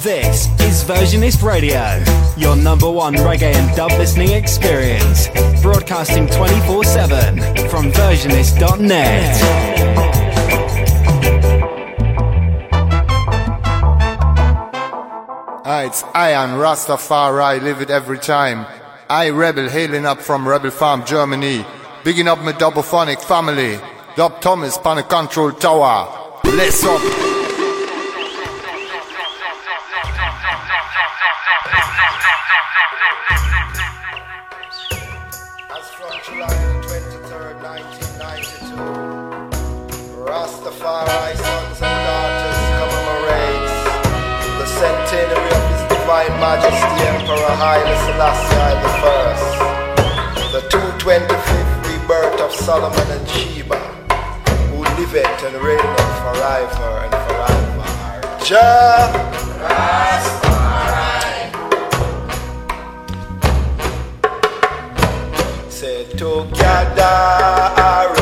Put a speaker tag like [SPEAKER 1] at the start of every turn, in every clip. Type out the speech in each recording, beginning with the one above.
[SPEAKER 1] This is Versionist Radio, your number one reggae and dub listening experience. Broadcasting 24 7 from versionist.net.
[SPEAKER 2] Ah, it's Ian Rastafari, live it every time. I Rebel, hailing up from Rebel Farm, Germany. Bigging up my Dubophonic family. Dub Thomas, Panic Control Tower. Bless up.
[SPEAKER 3] Haile Selassie I, the 225th rebirth of Solomon and Sheba, who liveth and reigneth forever and forever. Jah Rastafari. Say together around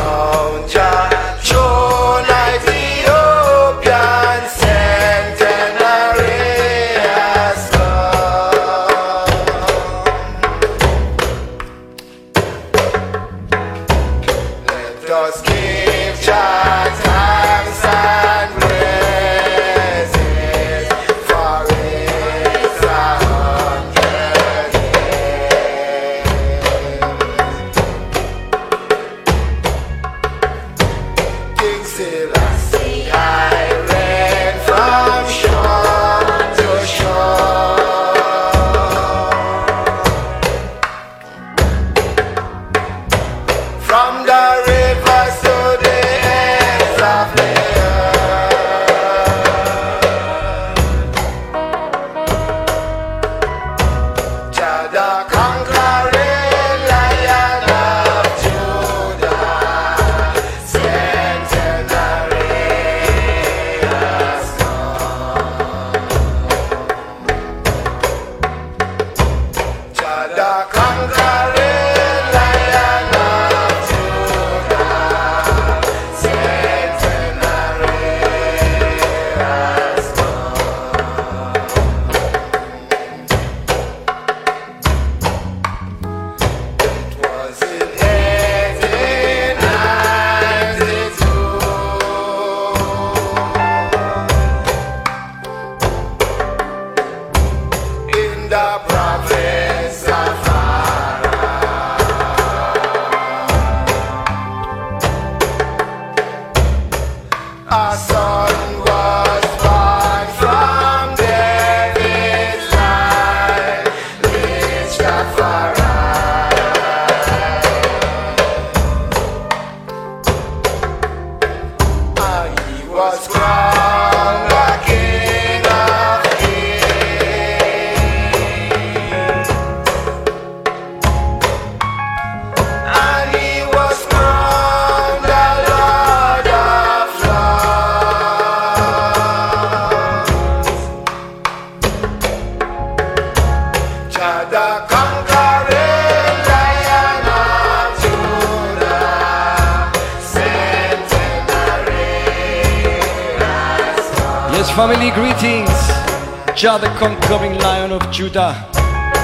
[SPEAKER 3] Jah,
[SPEAKER 4] the conquering lion of Judah.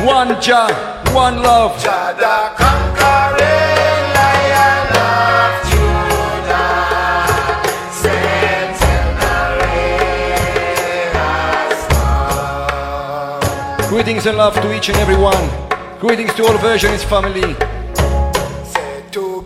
[SPEAKER 4] One Jah, one love.
[SPEAKER 3] Jah, the conquering lion of Judah.
[SPEAKER 4] Greetings and love to each and every one. Greetings to all Versionist family. special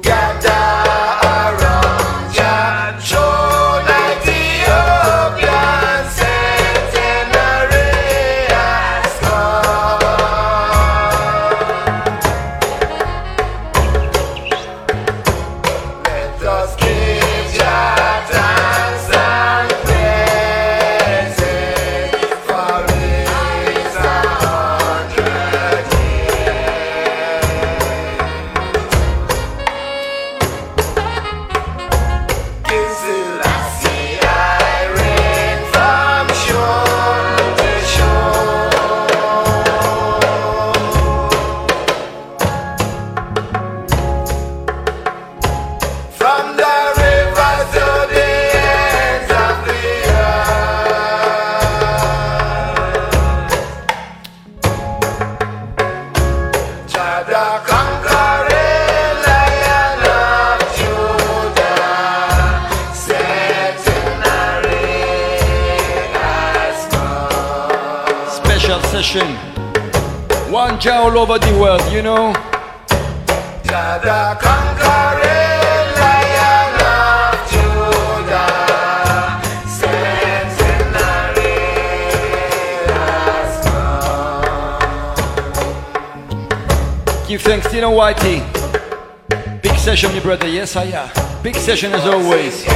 [SPEAKER 4] all over the world, you know.
[SPEAKER 3] Jah the conquering lion of Judah, centenary has come.
[SPEAKER 4] Give thanks, you know, Whitey. Big session, my brother. Yes, I am. Big session as always.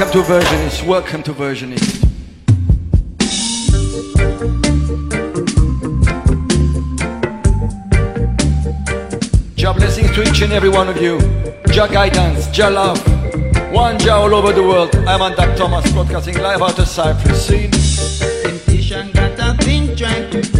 [SPEAKER 4] Welcome to Versionist. Welcome to Versionist. Jah blessings to each and every one of you. Jah guidance, Jah love. One Jah all over the world. I'm on Dr. Thomas broadcasting live out of Cyprus. Scene.
[SPEAKER 5] Trying to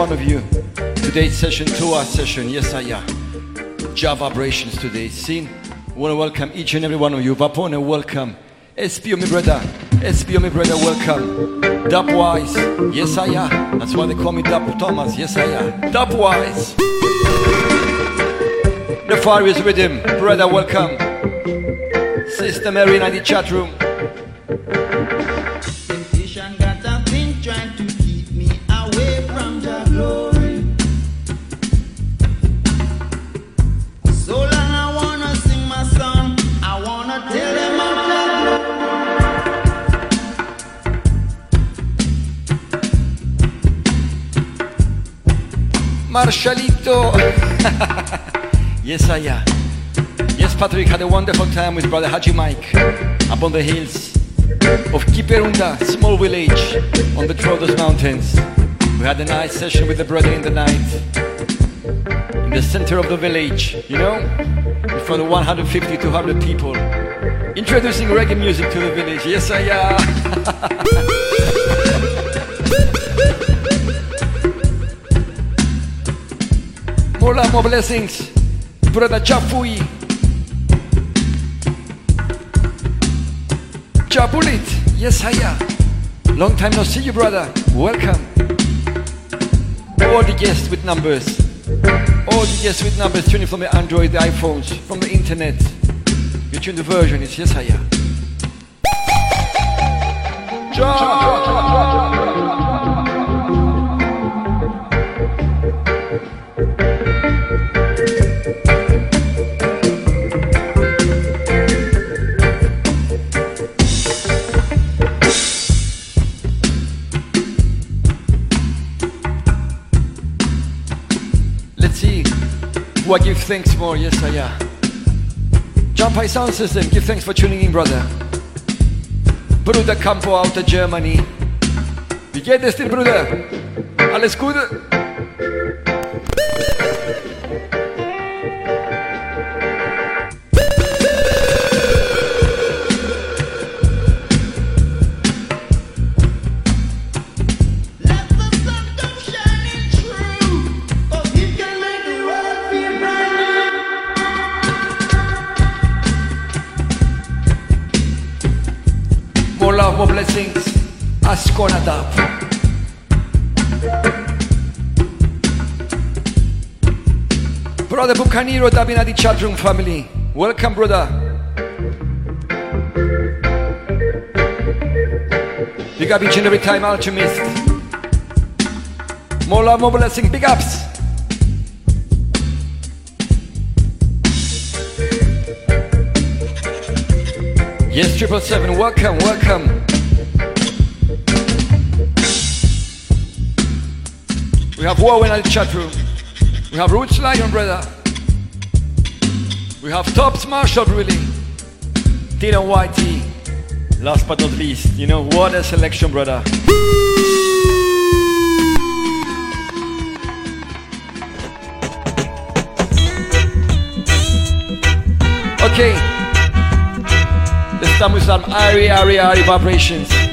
[SPEAKER 4] one of you. Today's session, to our session. Yes, I am. Java vibrations today. Scene. want to welcome each and every one of you. Vapone, welcome. SPO, my brother. SPO, my brother, welcome. Dubwise. Yes, I am. That's why they call me Dub Thomas. Yes, I am. Dubwise. The fire is with him. Brother, welcome. Sister Mary in the chat room. Marshallito. yes, I am. Yes, Patrick had a wonderful time with brother Haji Mike up on the hills of Kyperounta, small village on the Troodos Mountains. We had a nice session with the brother in the night in the center of the village, you know, in front of 150, 200 people, introducing reggae music to the village. Yes, I am. More love, more blessings. Brother Chafui. Chabulit. Yes. Long time no see you, brother. Welcome. All the guests with numbers. All the guests with numbers tuning from the Android, the iPhones, from the internet. You tune the version, it's yes, hiya. Let's I give thanks for. Yes, I am. Jump High Sound System, give thanks for tuning in, brother. Bruder Campo out of Germany. Wie geht es dir, Bruder? Alles Gute? Brother Bucanero Dub in the chat family. Welcome, brother. Big up each and every time, Alchemist. More love, more blessings. Big ups. Yes, triple seven. Welcome, welcome. We have Warren in the chat room. We have Roots Lion, brother. We have Tops Marshall, really. Dylan Whitey. Last but not least, you know, what a selection, brother. Okay. Let's start with some Irie Irie Irie vibrations.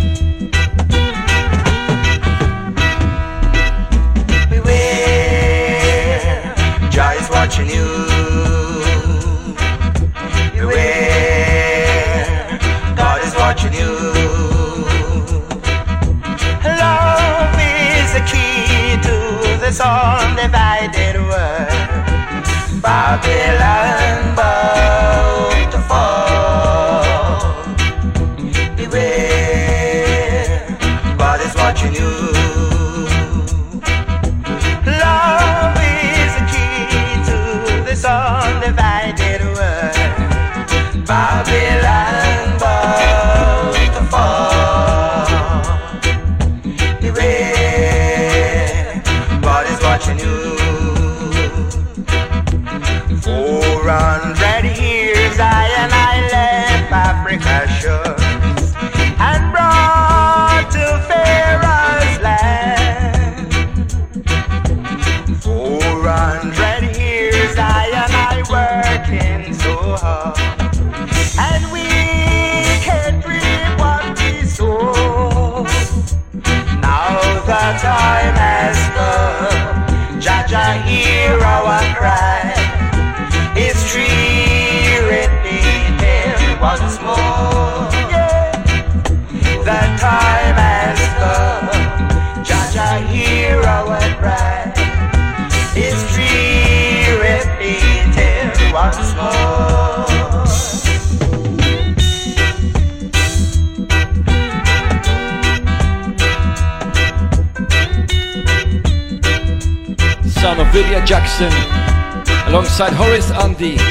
[SPEAKER 6] Alongside Horace Andy.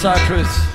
[SPEAKER 6] Cyprus.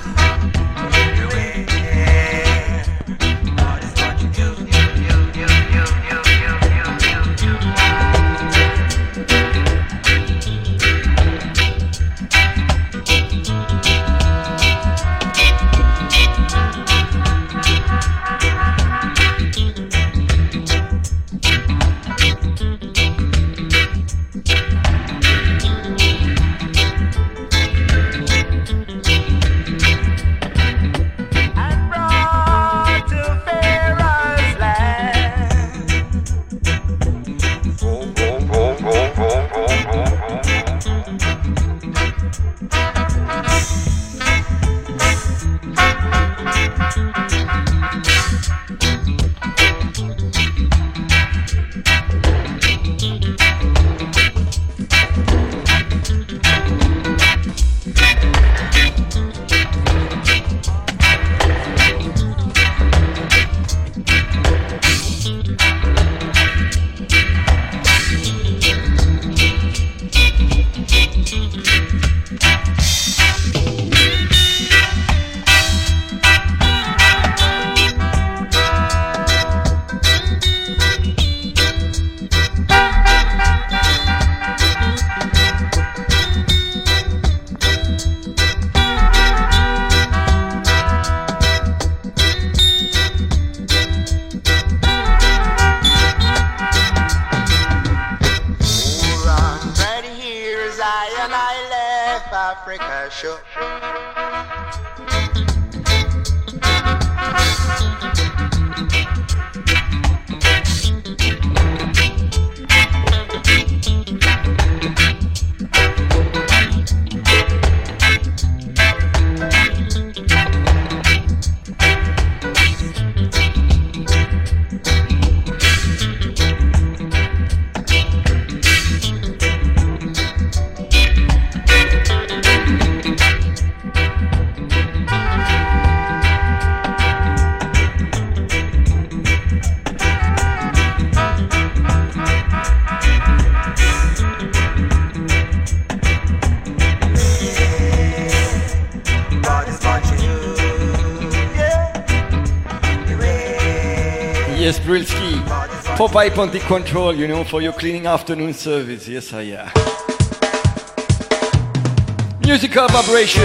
[SPEAKER 6] pipe under control, you know, for your cleaning afternoon service. Yes, I am.
[SPEAKER 4] Musical vibrations.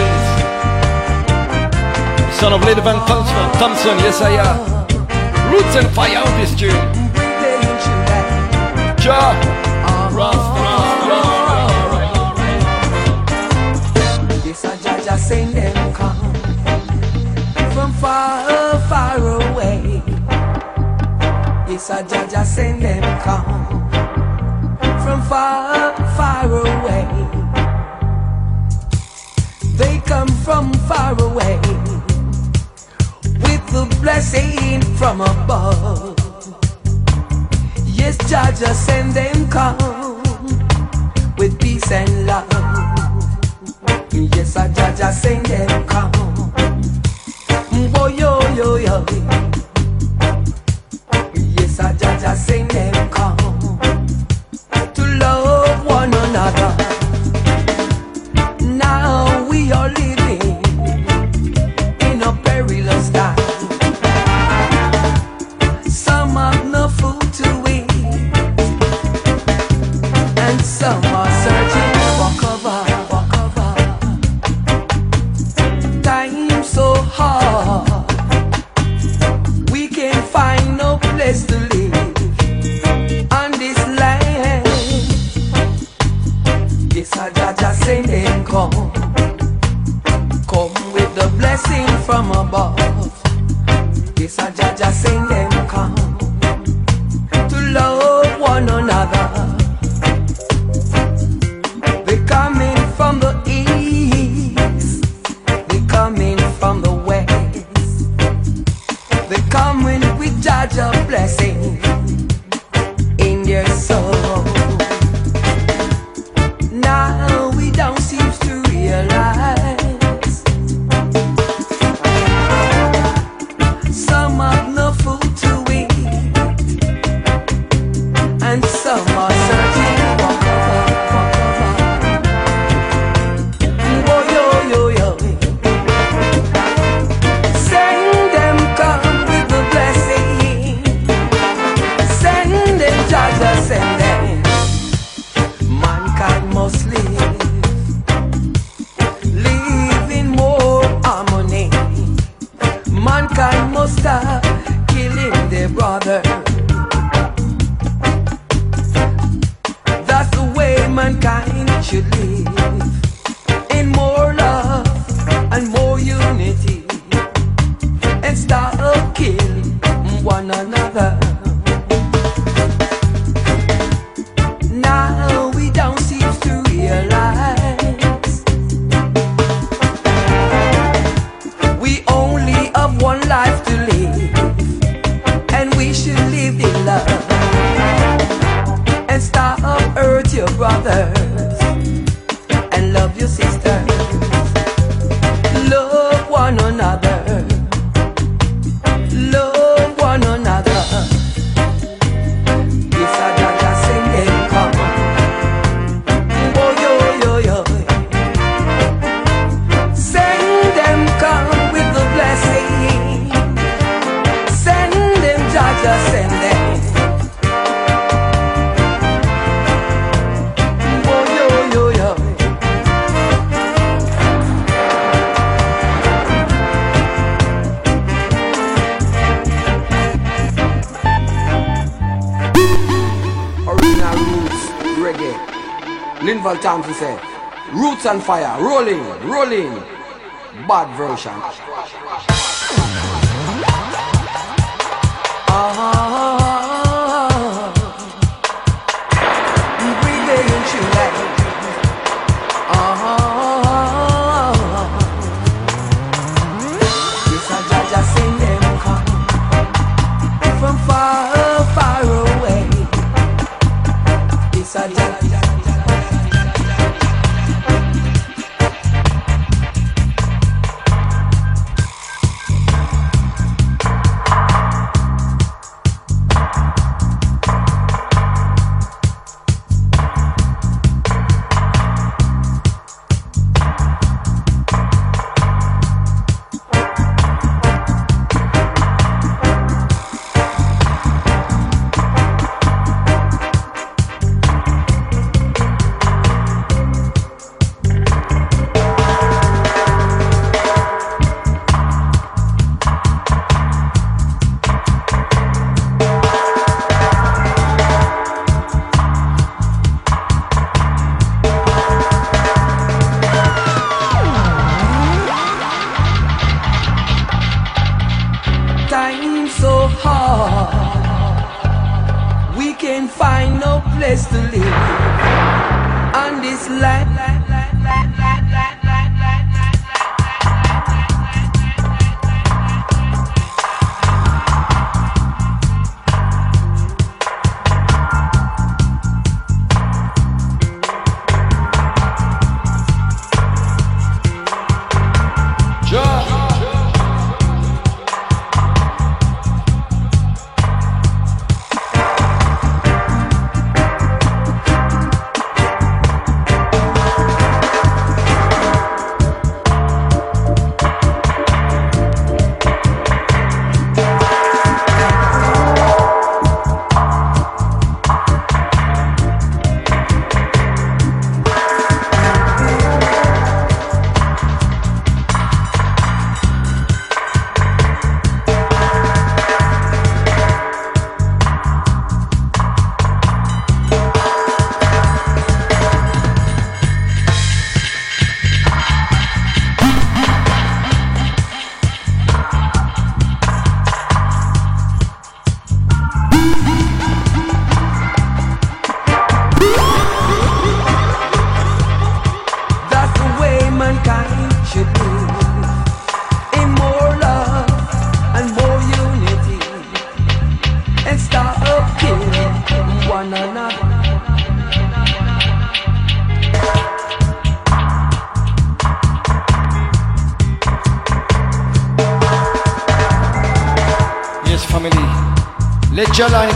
[SPEAKER 4] Son of Linval Thompson, Thompson. Yes, I am. Roots and fire on this tune. Ja.
[SPEAKER 7] voice of Jaja send them come from far, far away. They come from far away with the blessing from above. Yes, Jaja send them come with peace and love. Yes, Jaja send them come. Boy, yo, yo, yo. on
[SPEAKER 8] fire. Rolling, rolling. Bad version.
[SPEAKER 4] July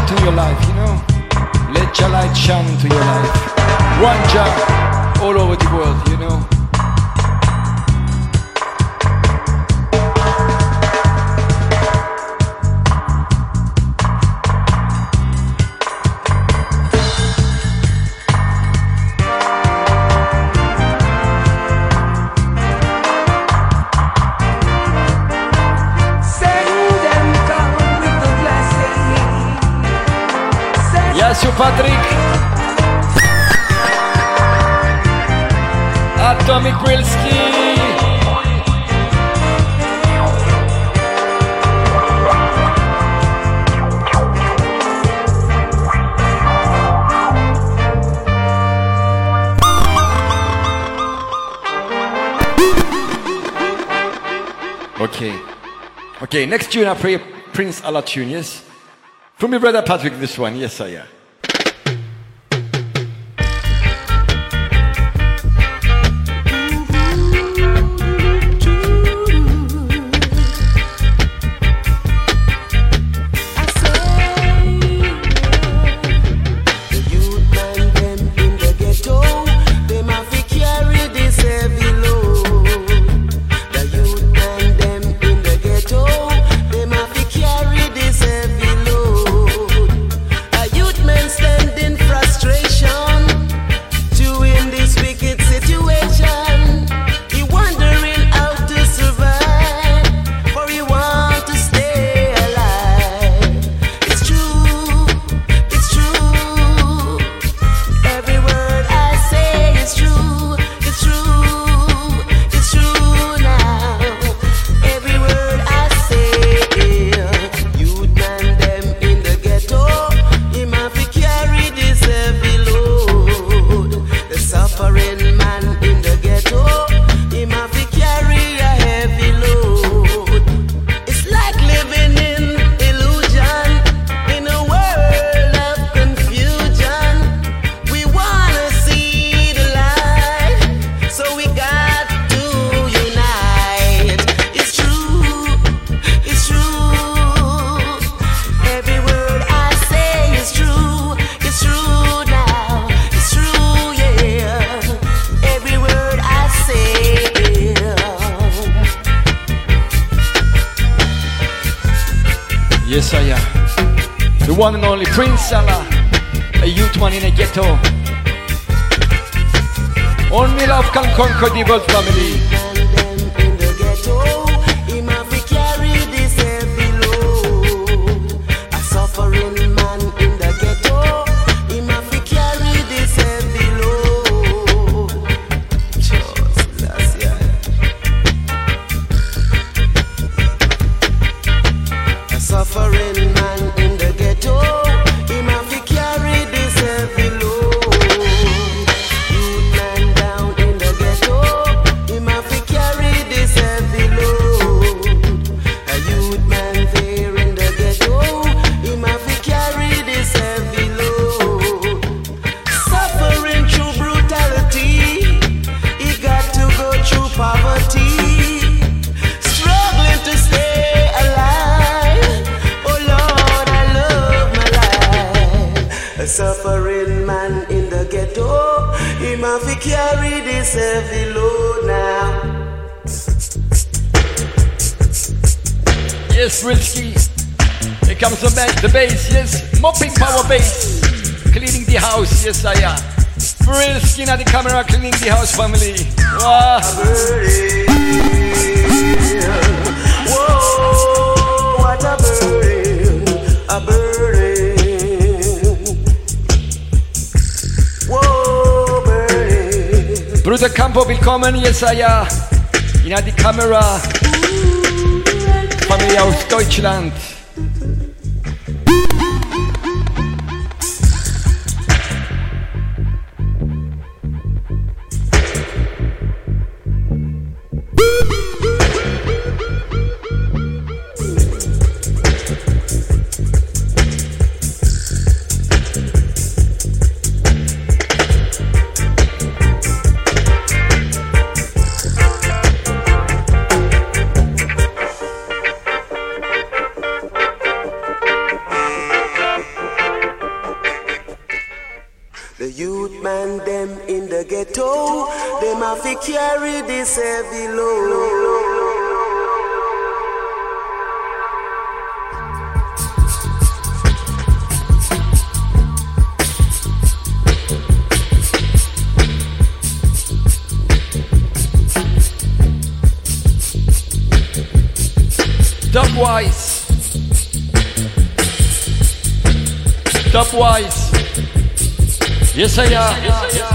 [SPEAKER 4] Next tune I pray, Prince Alla tune, yes? From your brother Patrick, this one. Yes, I am. Prince Alla, a youth man in a ghetto. Only love can conquer the world family. Comes the, ba- the bass, yes. Mopping power bass. Cleaning the house, yes, I am. Rilsky at the camera, cleaning the house family. Wow.
[SPEAKER 9] Whoa, what a burden, a burden. Whoa, burden.
[SPEAKER 4] Bruder Campo, willkommen, am. In die Kamera. Familie aus Deutschland. Dubwise. Yes, I am.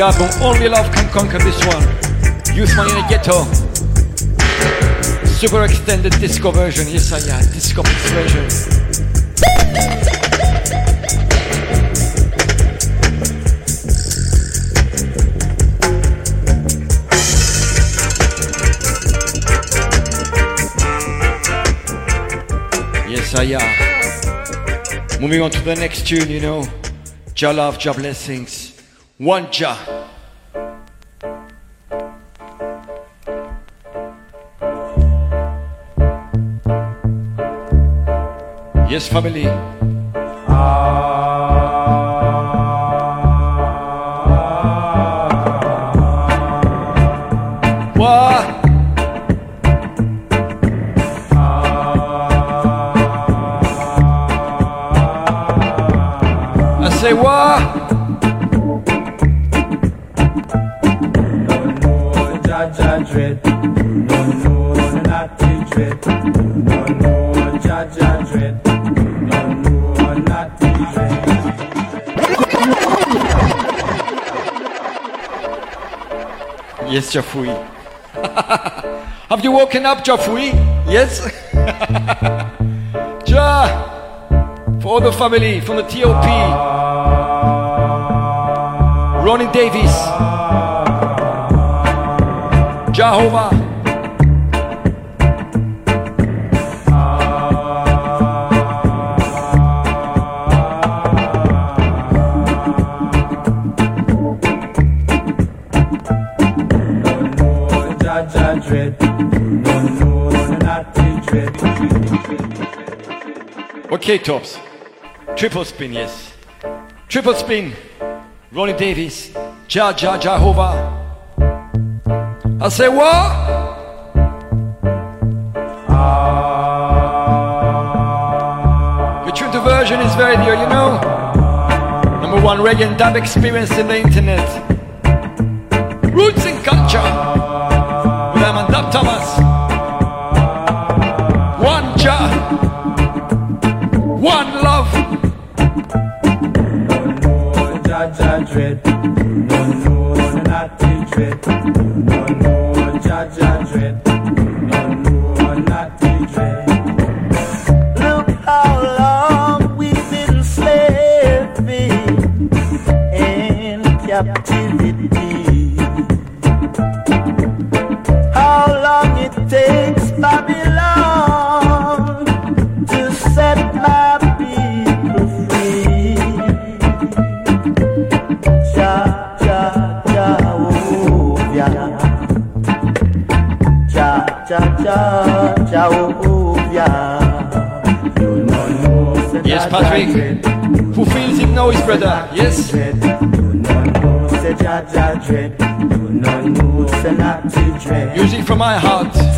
[SPEAKER 9] the
[SPEAKER 4] album Only Love Can Conquer this one. Youth Money in the Ghetto. Super extended disco version. Yes, I am. Disco version. Yes, I am. Moving on to the next tune, you know. Jah love, Jah blessings. One Wanja. Yes, family. Yes, Jafui. Have you woken up, Jafui? Yes? ja! For all the family from the TOP. Ronnie Davis. Jehovah. Okay, tops. Triple spin, yes. Triple spin. Ronnie Davis. Ja, ja, Jehovah. I say what? The truth version is very dear, you know. Number one reggae and dub experience in the internet. Roots and culture. Yes.
[SPEAKER 9] Dread, do not know, say Jaja dread. Do not know, say not to dread. Music from my heart.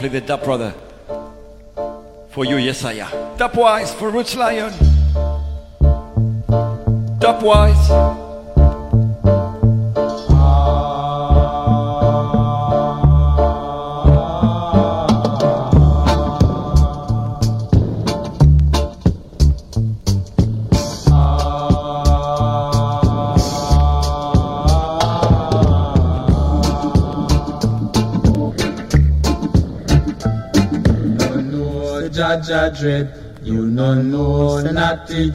[SPEAKER 9] softly with
[SPEAKER 4] that brother. For you, yes i am Yesaya. Dubwise for Roots Lion. Dubwise.
[SPEAKER 10] Jaja dread. You no know say natty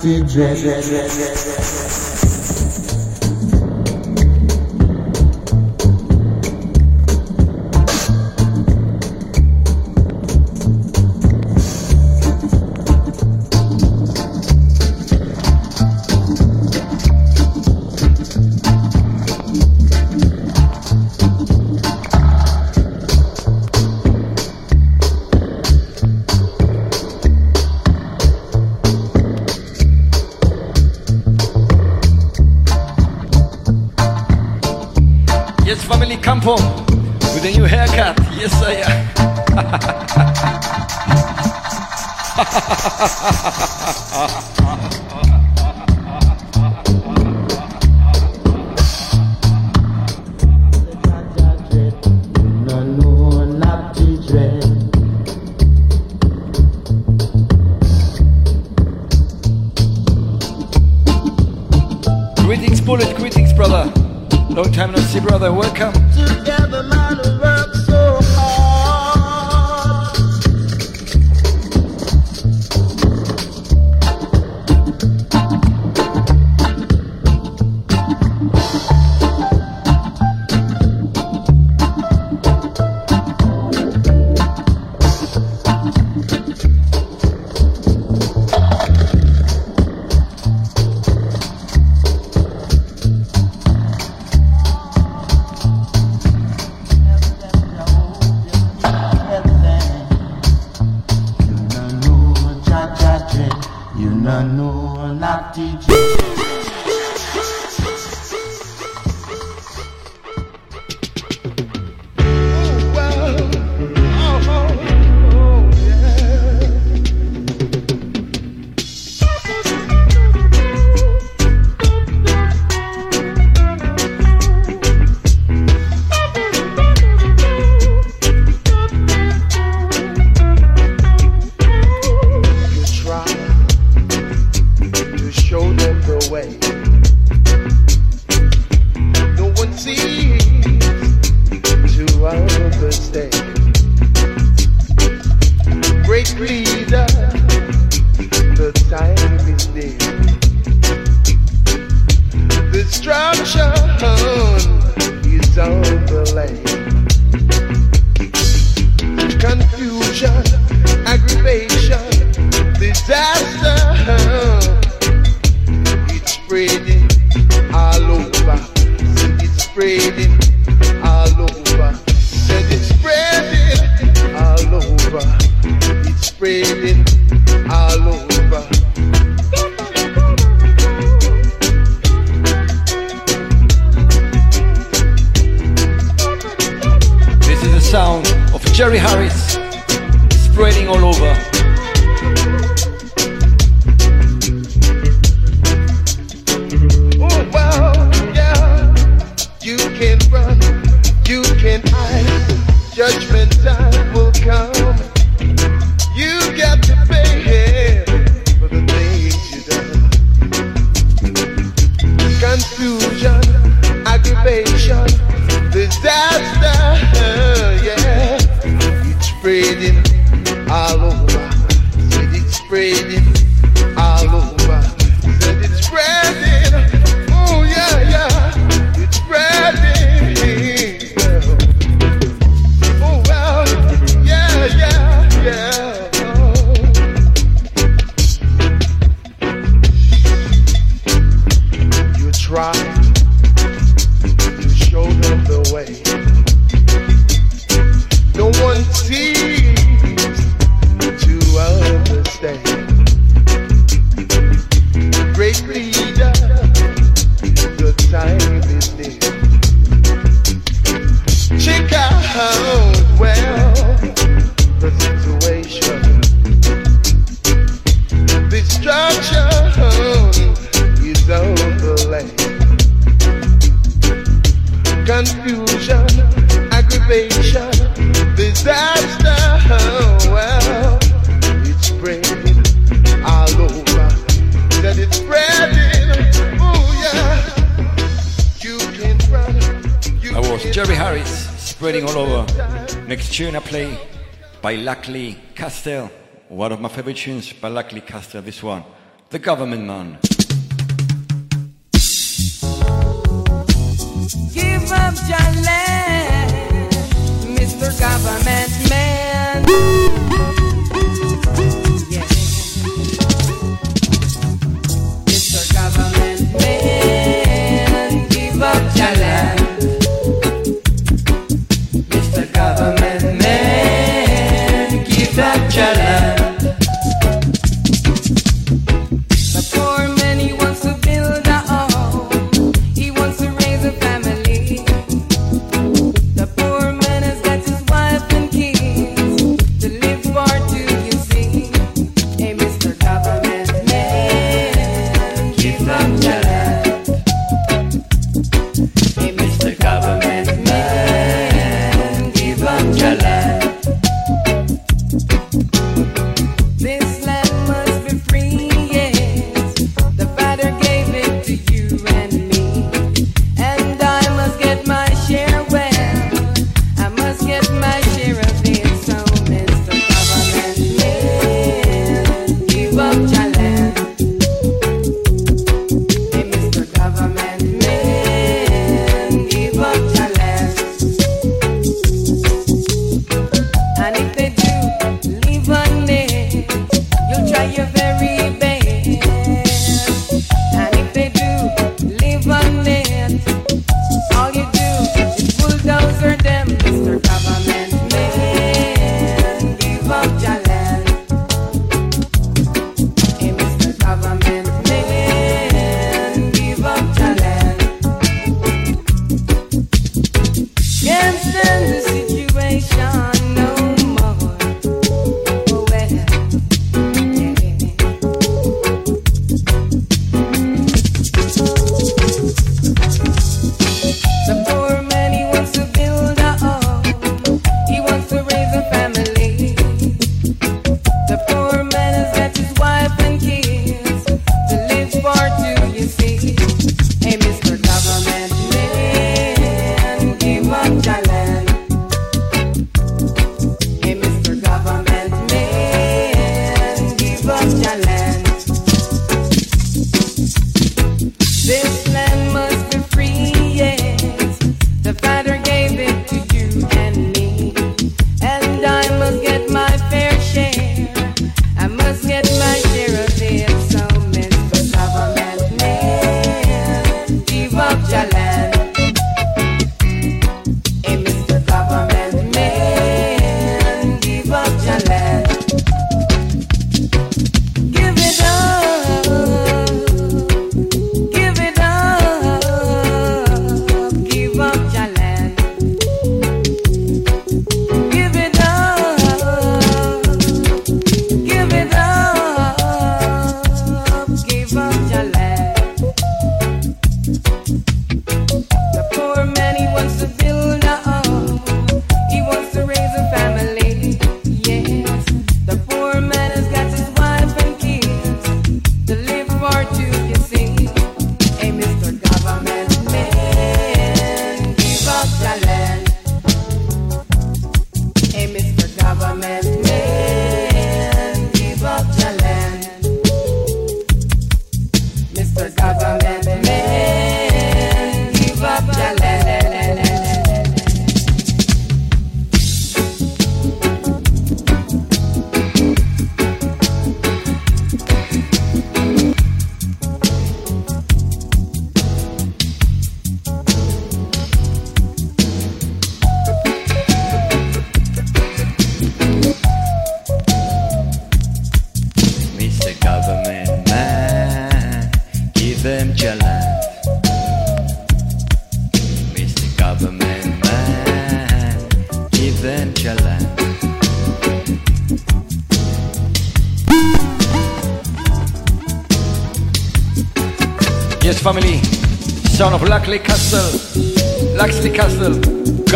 [SPEAKER 10] say natty
[SPEAKER 11] Lacksley Castell, one of my favorite tunes by Lacksley Castell, this one, The Government Man.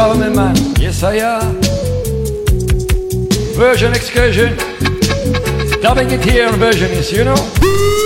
[SPEAKER 4] Solomon man, yes I
[SPEAKER 11] am. Version excursion. Dubbing it here on Versionist, you know.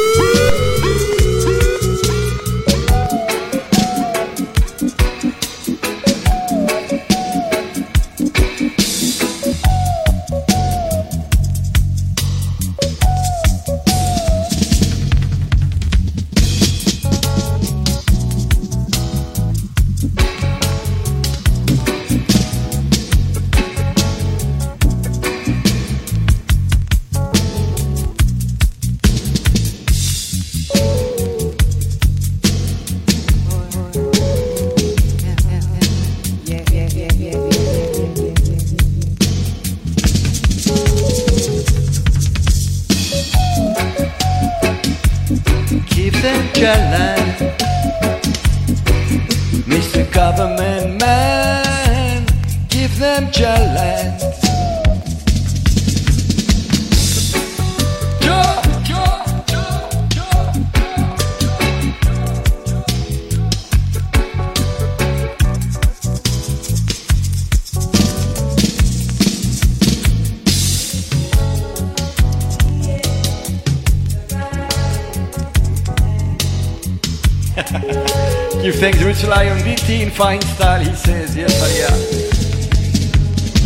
[SPEAKER 12] Fine style, he says, Yes, I am.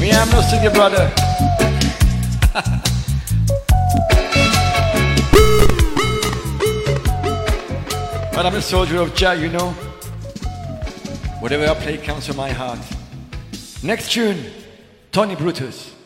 [SPEAKER 12] Me, I'm no brother. but I'm a soldier of Jah, you know. Whatever I play comes from my heart. Next tune, Tony Brutus.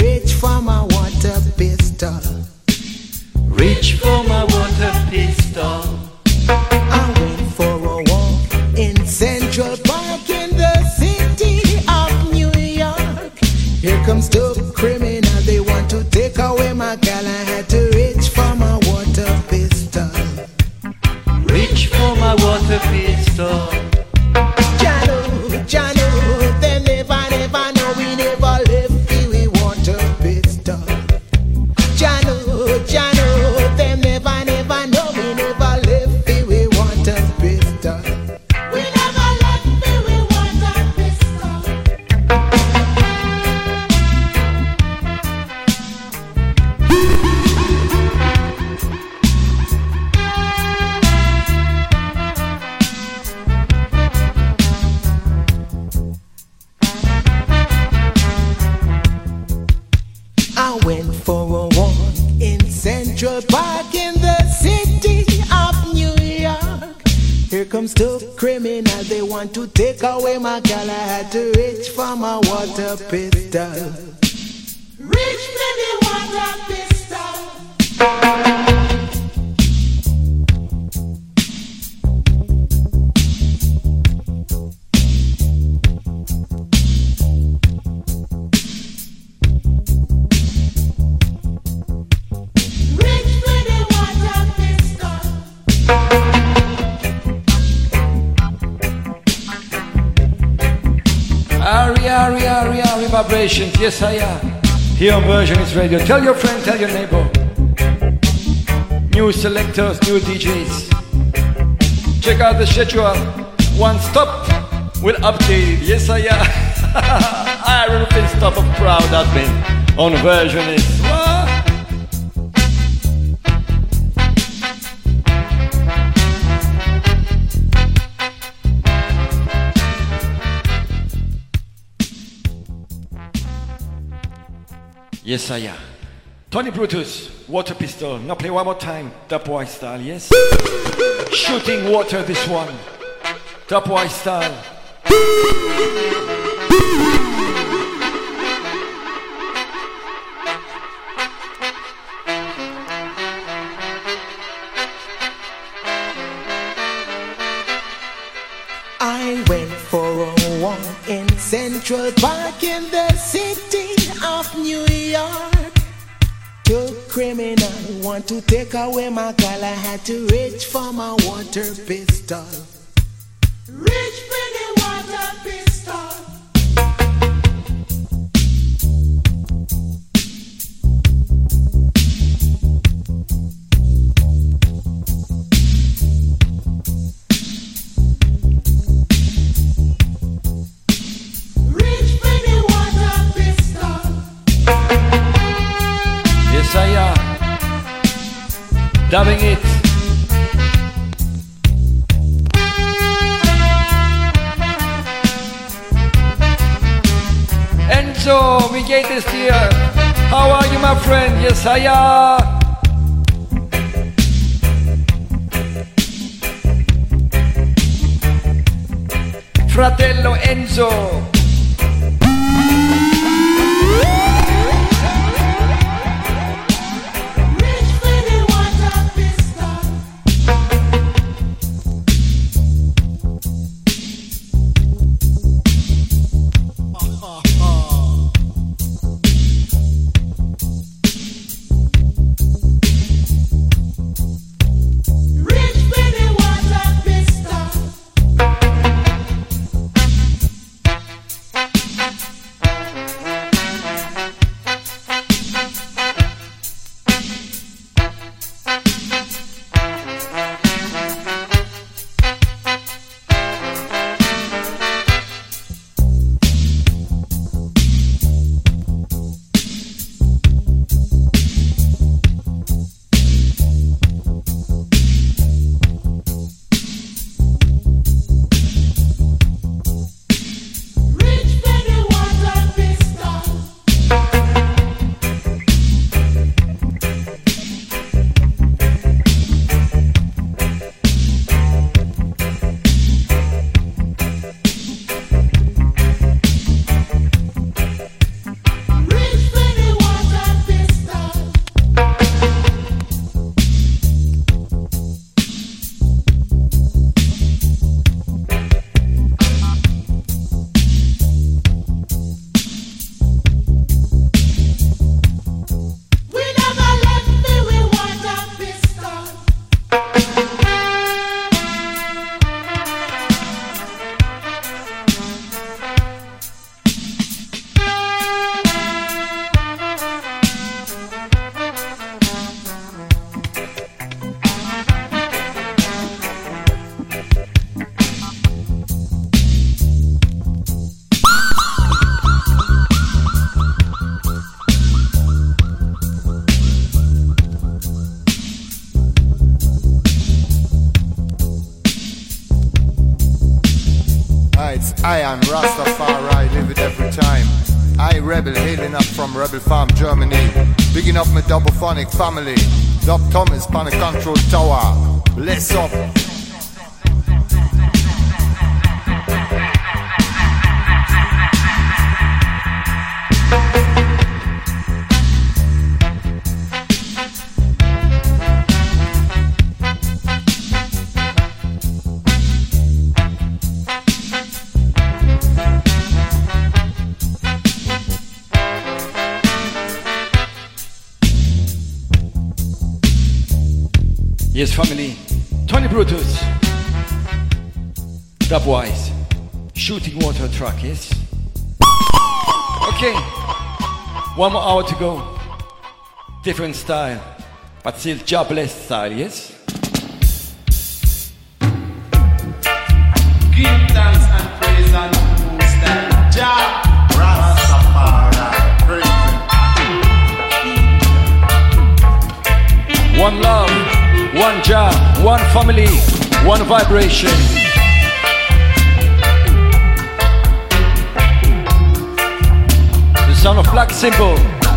[SPEAKER 4] reach for my water pistol.
[SPEAKER 12] Reach for my water pistol.
[SPEAKER 4] girl. I Here
[SPEAKER 12] on Versionist Radio. Tell your friend, tell your neighbor. New selectors, new DJs. Check out the schedule. One stop
[SPEAKER 4] will update. Yes, I am. Iron Fist a Proud Admin on Versionist. Yes, I am. Tony Brutus, water pistol. Now play one more time. Dubwise style, yes? Shooting water, this one. Dubwise style.
[SPEAKER 12] I went for a walk in Central Park in the want to take away my girl. I had to reach for my water pistol.
[SPEAKER 4] Gate is here. How are you, my friend? Yes, I am. Fratello Enzo.
[SPEAKER 2] Up from Rebel Farm, Germany. Bigging up my Dubophonic family. Dub Thomas, Panic Control Tower. Bless up.
[SPEAKER 4] truck, is. Okay, one more hour to go. Different style, but still jobless style, yes?
[SPEAKER 13] Give thanks and praise
[SPEAKER 6] and boost and
[SPEAKER 4] job. One
[SPEAKER 14] love, one Jah, one family, one vibration. Sound of black symbol.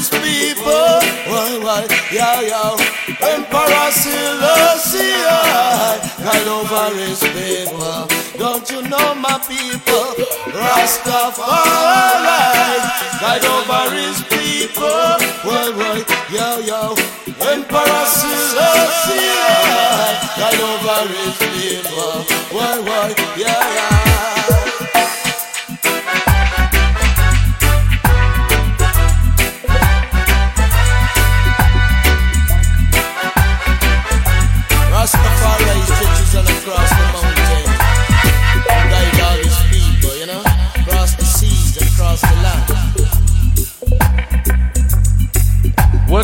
[SPEAKER 14] Rich people. Why, why, yo, yo. Emperor Selassie, God over his people. Don't you know my people? Rastafari, God over his people. Why, why, yo, yo. Emperor Selassie, God over his people. Why, why, yeah, yeah.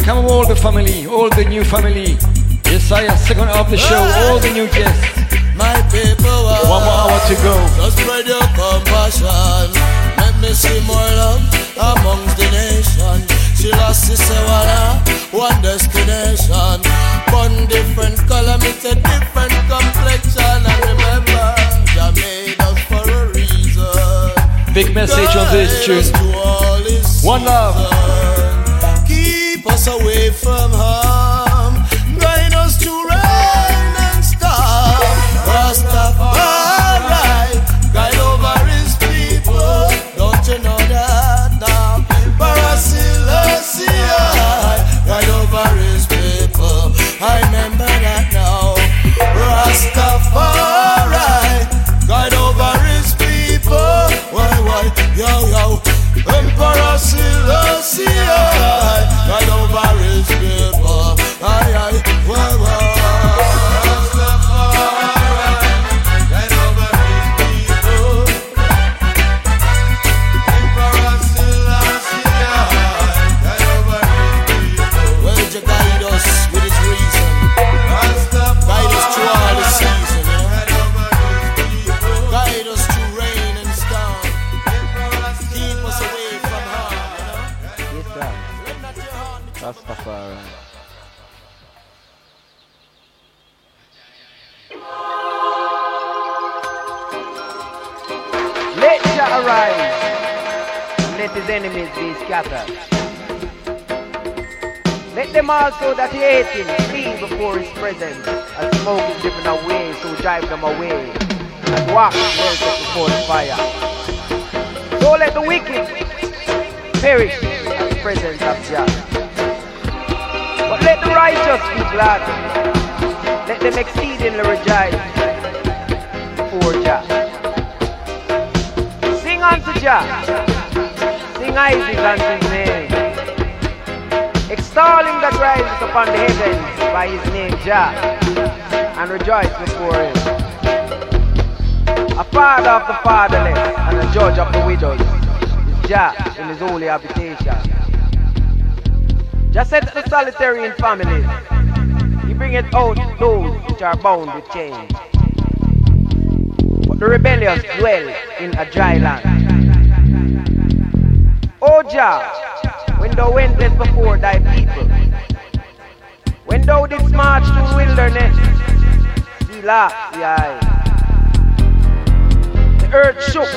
[SPEAKER 14] Come all the
[SPEAKER 4] family, all the new family. Yes, I am second of the show, ah. all the new guests.
[SPEAKER 14] My people, ah.
[SPEAKER 4] one more hour to go.
[SPEAKER 14] Just spread your compassion. Let me see more love amongst the nation. She lost his one, one destination. One different color meets a different complexion. And remember, Jah for a reason.
[SPEAKER 4] Big message on this tune. One love
[SPEAKER 14] keep us away from harm. Guide us to rain and storm. Rastafari, guide over his people. Don't you know that now? Parasilasia, guide over his people. I remember that now. Rastafari, guide over his people. Why, why, yo, yo. Emperor Selassie. Let
[SPEAKER 15] them also that hate him flee before his presence, and smoke is driven away, so drive them away, and walk worship before the fire. So let the wicked perish in the presence of God. But let the righteous be glad, let them exceedingly rejoice before Jah. Sing unto Jah. Praises unto his name. Extol him that rises upon the heavens by his name Jah, and rejoice before him. A father of the fatherless and a judge of the widows is Jah in his holy habitation. Jah set the solitary in families. He bringeth out those which are bound with chains. But the rebellious dwell in a dry land. Jah, when thou wentest before thy people, when thou didst march through the wilderness. The earth shook,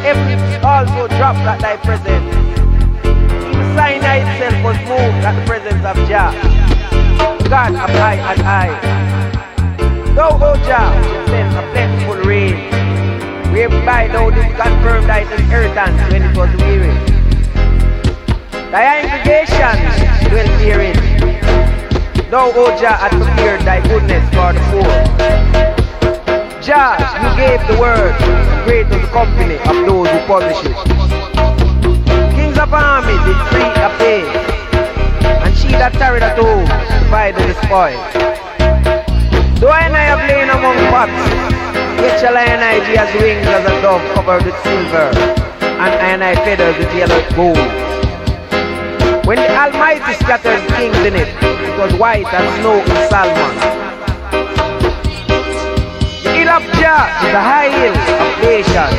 [SPEAKER 15] heaven also dropped at thy presence. Even Sinai itself was moved at the presence of Jah, God of high and high. Thou, O Jah, send a plentiful rain, whereby thou didst confirm thy inheritance when it was weary. Thy congregation dwell herein. Thou, O Jah, hast prepared thy goodness for the poor. Jah, you gave the word, great was the company of those who publish it. Kings of armies did free a pay, and she that tarried at home divided the spoil. Though I and I have lain among pots, yet shall I and I be as wings as a dove covered with silver, and I and I feathers with yellow gold. When the Almighty scattered kings in it, it was white as snow in Salmon. The hill of Jah is a high hill of Bashan,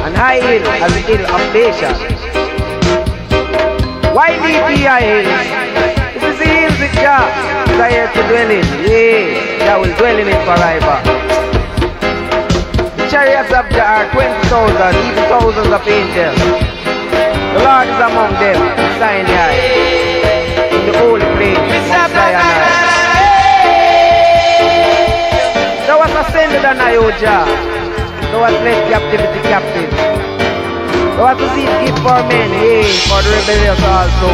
[SPEAKER 15] and high hill as the hill of Bashan. Why leave the high hills? This is the hills that Jah desired to dwell in. Yea, Jah will dwell in it forever. The chariots of Jah are 20,000, even thousands of angels. The Lord is among them, Sinai, in the holy place of Sinai. Thou hast ascended on Ioja, thou hast led captivity captive. Thou hast received gift for men, yea, for the rebellious also.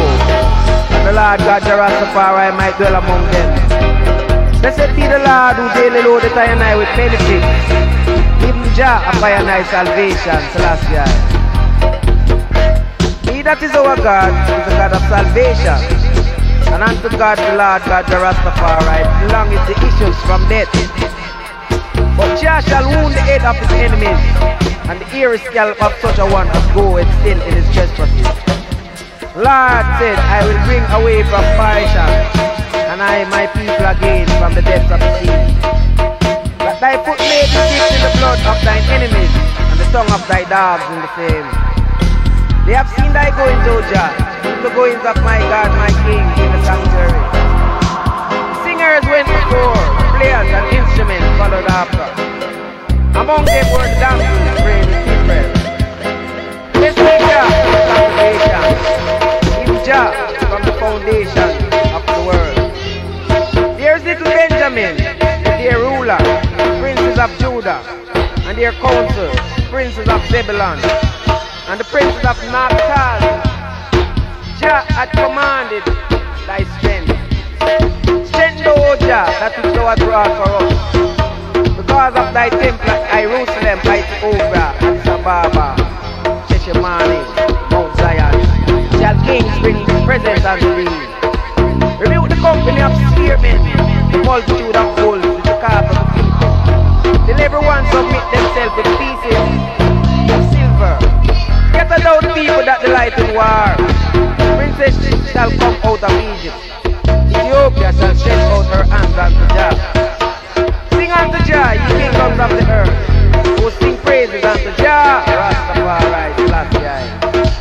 [SPEAKER 15] And the Lord God, the Rastafari, might dwell among them. Blessed be the Lord who daily loadeth I and I with benefits. Even Jah of I and I salvation, Celestial. That is our God is a God of salvation. And unto God the Lord God the Rastafari belongeth the issues from death. But Jah shall wound the head of his enemies, and the ear scalp of such a one as goeth still in his trespasses. Lord said, I will bring away from Bashan, and I my people again from the depths of the sea. That thy foot may be dipped in the blood of thine enemies, and the tongue of thy dogs in the same. They have seen thy goings, O Jah, the goings of my God, my King, in the sanctuary. Singers went before, players and instruments followed after. Among them were the damsels praying with Israel. This is Jah the congregation, even Jah from the foundation of the world. There's little Benjamin, their ruler, princes of Judah, and their councils, princes of Zebulun and the princes of Naphtali. Jah had commanded thy strength. Strengthen the O Jah, that which thou hast brought for us. Because of thy temple at Jerusalem, Ethiopia, and Sababa, Sheshemani, Mount Zion, shall kings bring presents unto thee. Rebuke the company of spearmen, the multitude of with the calf of the people. Till everyone submit themselves with pieces. Get out people that delight in war. Princess shall come out of Egypt. Ethiopia shall stretch out her hands unto Jah. Sing unto Jah, ye kingdoms of the earth. Who sing praises unto Jah, Rastafari, Selassie.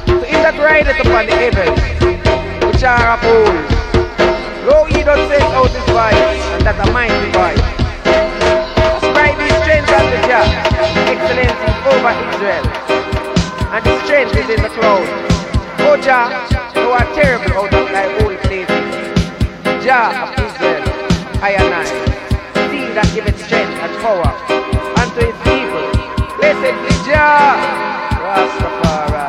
[SPEAKER 15] To him that rideth upon the heavens, which are of old. Lo, he doth send out his voice, and that a mighty voice. Ascribe his strength unto Jah, excellency over Israel and strength is in the clouds. O Jah, thou art terrible out of thy holy places. Jah of Israel, I and I, see that giveth strength and power. And to his people. Blessed be Jah, Rastafari.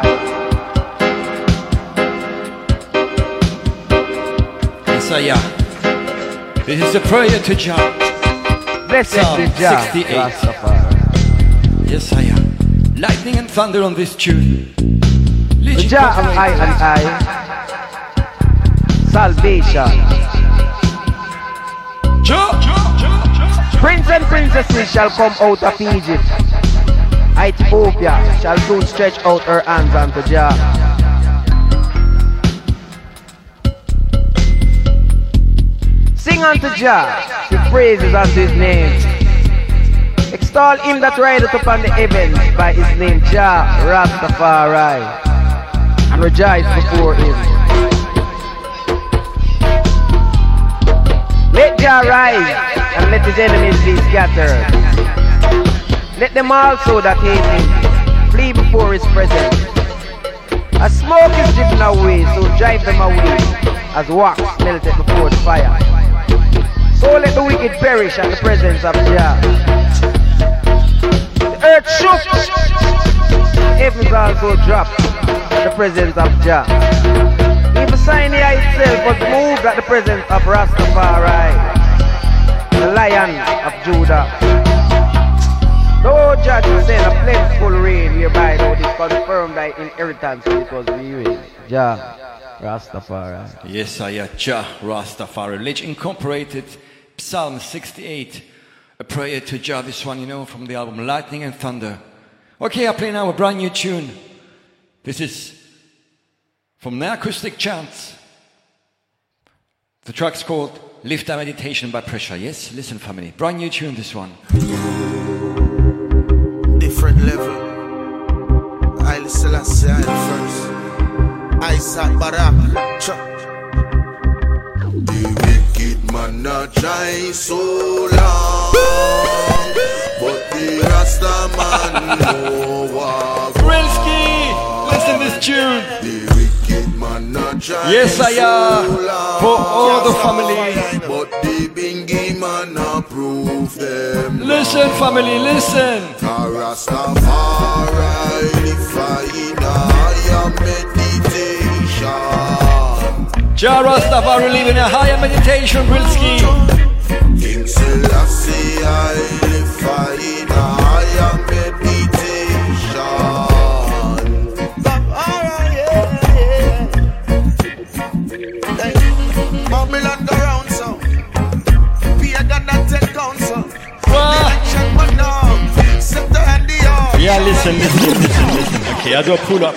[SPEAKER 4] Messiah. This is a prayer to Jah.
[SPEAKER 15] Blessed
[SPEAKER 4] Psalm
[SPEAKER 15] be Jah,
[SPEAKER 4] 68.
[SPEAKER 15] Rastafari.
[SPEAKER 4] Yes, I am. Lightning and thunder on this tune.
[SPEAKER 15] And I and I, salvation. Prince and princesses shall come out of Egypt. Ethiopia shall soon stretch out her hands unto Jah. Sing unto Jah, sing praises unto his name. Extol him that rideth upon the heavens by his name Jah Rastafari, and rejoice before him. Let Jah rise, and let his enemies be scattered. Let them also that hate him flee before his presence. As smoke is driven away, so drive them away, as wax melted before the fire. So let the wicked perish at the presence of Jah. Earth shook, heavens also dropped the presence of Jah. Even Sinai itself was moved at the presence of Rastafari, the Lion of Judah. Though Jah send a plentiful rain, hereby, thou didst confirmed thy inheritance, it was real. Jah, Rastafari.
[SPEAKER 4] Yes, I am Jah Rastafari. Let's incorporated Psalm 68, a prayer to Jah. This one, you know, from the album Lightning and Thunder. Okay, I play now a brand new tune. This is from the acoustic chants. The track's called Lift Our Meditation by Pressure. Yes, listen, family. Brand new tune, this one.
[SPEAKER 14] different level. Haile Selassie, I first. Isaac Barak, Chuck. Man not try so long, but the Rasta man know what.
[SPEAKER 4] Rilski, listen this tune.
[SPEAKER 14] The wicked man not try
[SPEAKER 4] Yes, I am. Uh, for all the family.
[SPEAKER 14] But the bingy man prove them.
[SPEAKER 4] Listen, family, listen.
[SPEAKER 14] Rastafari, if I in higher meditation.
[SPEAKER 4] Jah Rastafari living a higher meditation, Rilski.
[SPEAKER 14] King Selassie, I live in higher meditation. Babylon go round so Pagan not take counsel Election man now Set the hand the
[SPEAKER 4] Yeah, listen, listen, listen, listen. Okay, I do a pull up.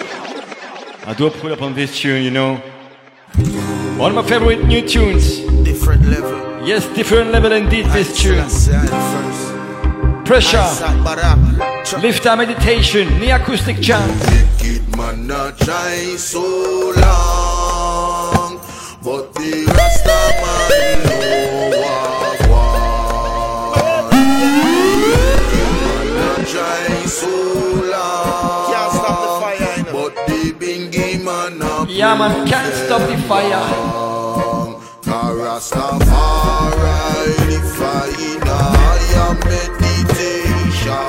[SPEAKER 4] I do a pull up on this tune, you know. One of my favorite new tunes.
[SPEAKER 14] Different level
[SPEAKER 4] Yes, different level indeed, this tune. Pressure. Lift our meditation, the acoustic chant.
[SPEAKER 14] Wicked man not try so long But the Rasta man know what want Wicked man not try so long Can't stop the fire But the bingy eh, man not
[SPEAKER 4] Yeah, man, can't stop the fire.
[SPEAKER 14] Rastafari I higher meditation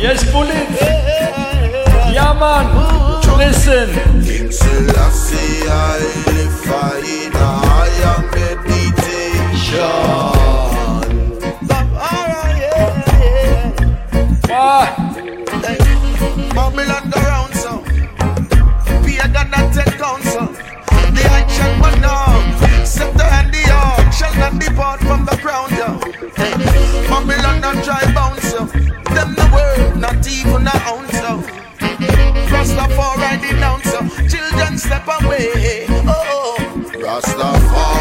[SPEAKER 4] Yes, bullet. Yeah, man. Listen.
[SPEAKER 14] King Selassie, I live in higher meditation. Babylon The ancient one now Set the ark Shall not depart from the ground yo. Babylon not try bounce. Them the word not even a ounce. Rastafari denounce. Children step away oh. oh.
[SPEAKER 4] Rastafari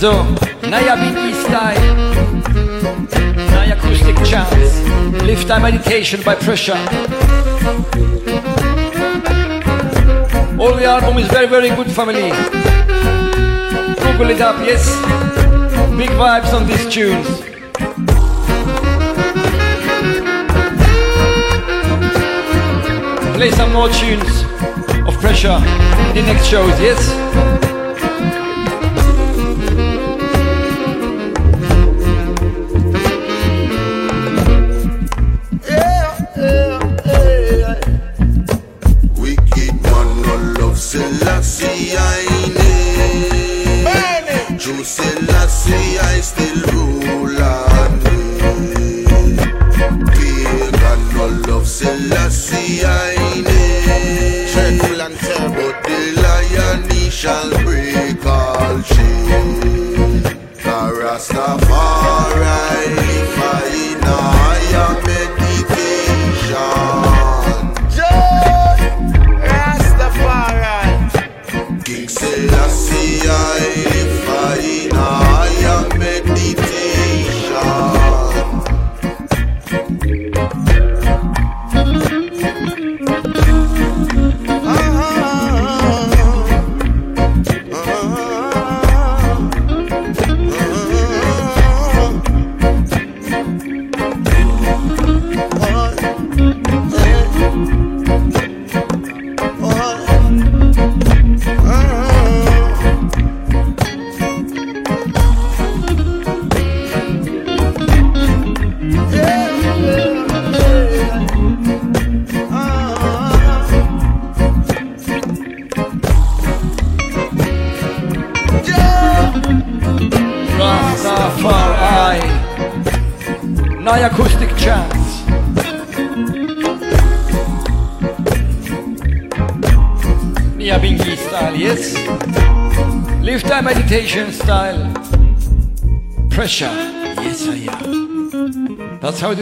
[SPEAKER 4] do Naya East Side, Naya Acoustic Chants, Lift Our Meditation by Pressure. All the album is very, very good, family. Google it up, yes. Big vibes on these tunes. play some more tunes of pressure in the next shows, yes?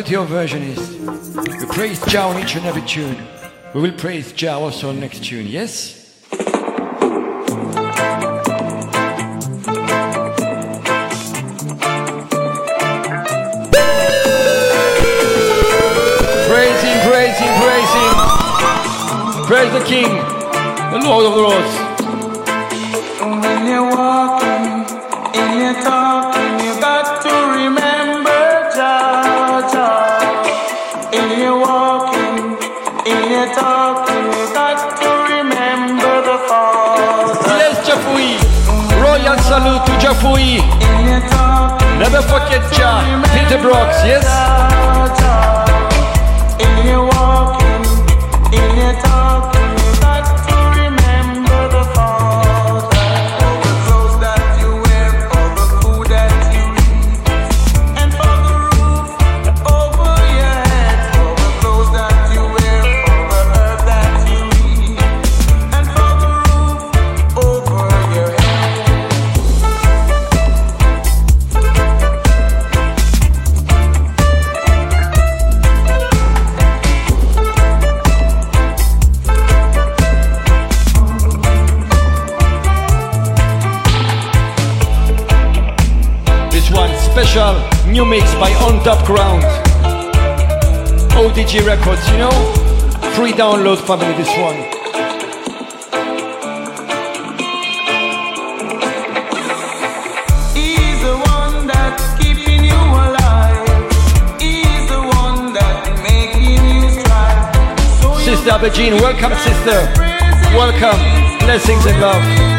[SPEAKER 4] what your version is. We praise Jah on each and every tune. We will praise Jah also on next tune, yes? Praise him, praise him, praise him. Praise the King, the Lord of the Lords.
[SPEAKER 16] motherfucking job
[SPEAKER 4] yes? remix by On Top Ground. ODG Records, you know? Free download family, this one. Sister Abegin, welcome sister. Welcome. Blessings and love.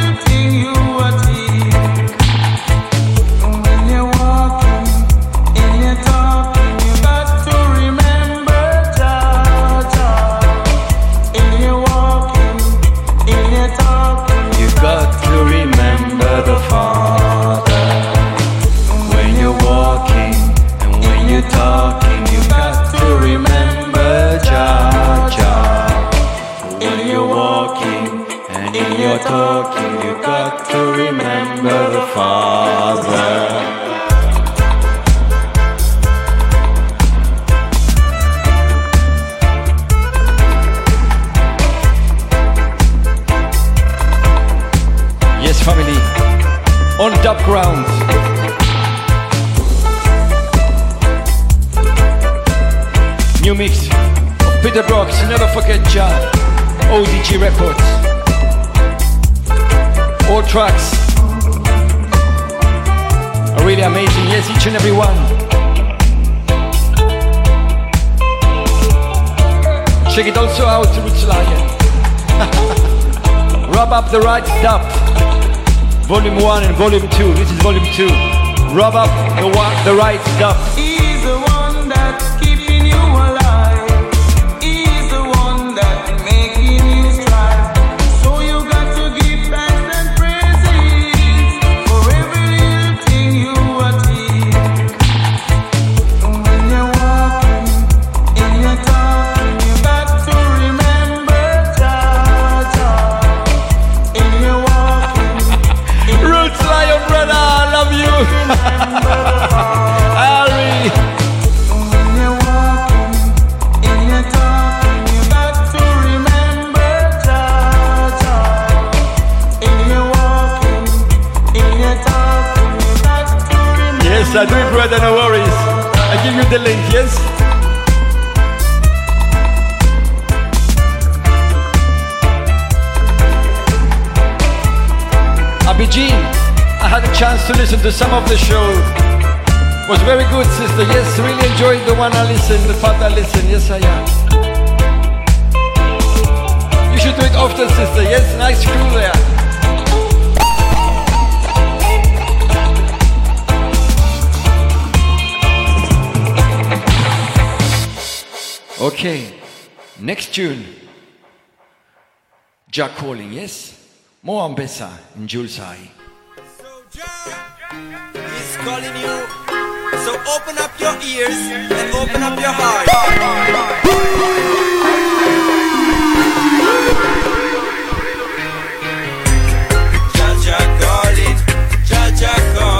[SPEAKER 17] tracks are really amazing. Yes, each and every one. Check it also out, Roots Lion. Rub up the right stuff. Volume 1 and Volume 2. This is Volume 2. Rub up the,
[SPEAKER 18] one, the
[SPEAKER 17] right stuff. I do it right, no worries. I give you the link, yes? Abidjan, I had a chance to listen to some of the show. Was very good, sister. Yes, really enjoyed the one I listen, the part I listen. Yes, I am. You should do it often, sister. Yes, nice crew there. Okay, next tune. Jack Calling, yes? Moambesa in Julesai.
[SPEAKER 4] So Jack is calling you. So open up your ears and open up your heart. Jaja calling, Jaja calling.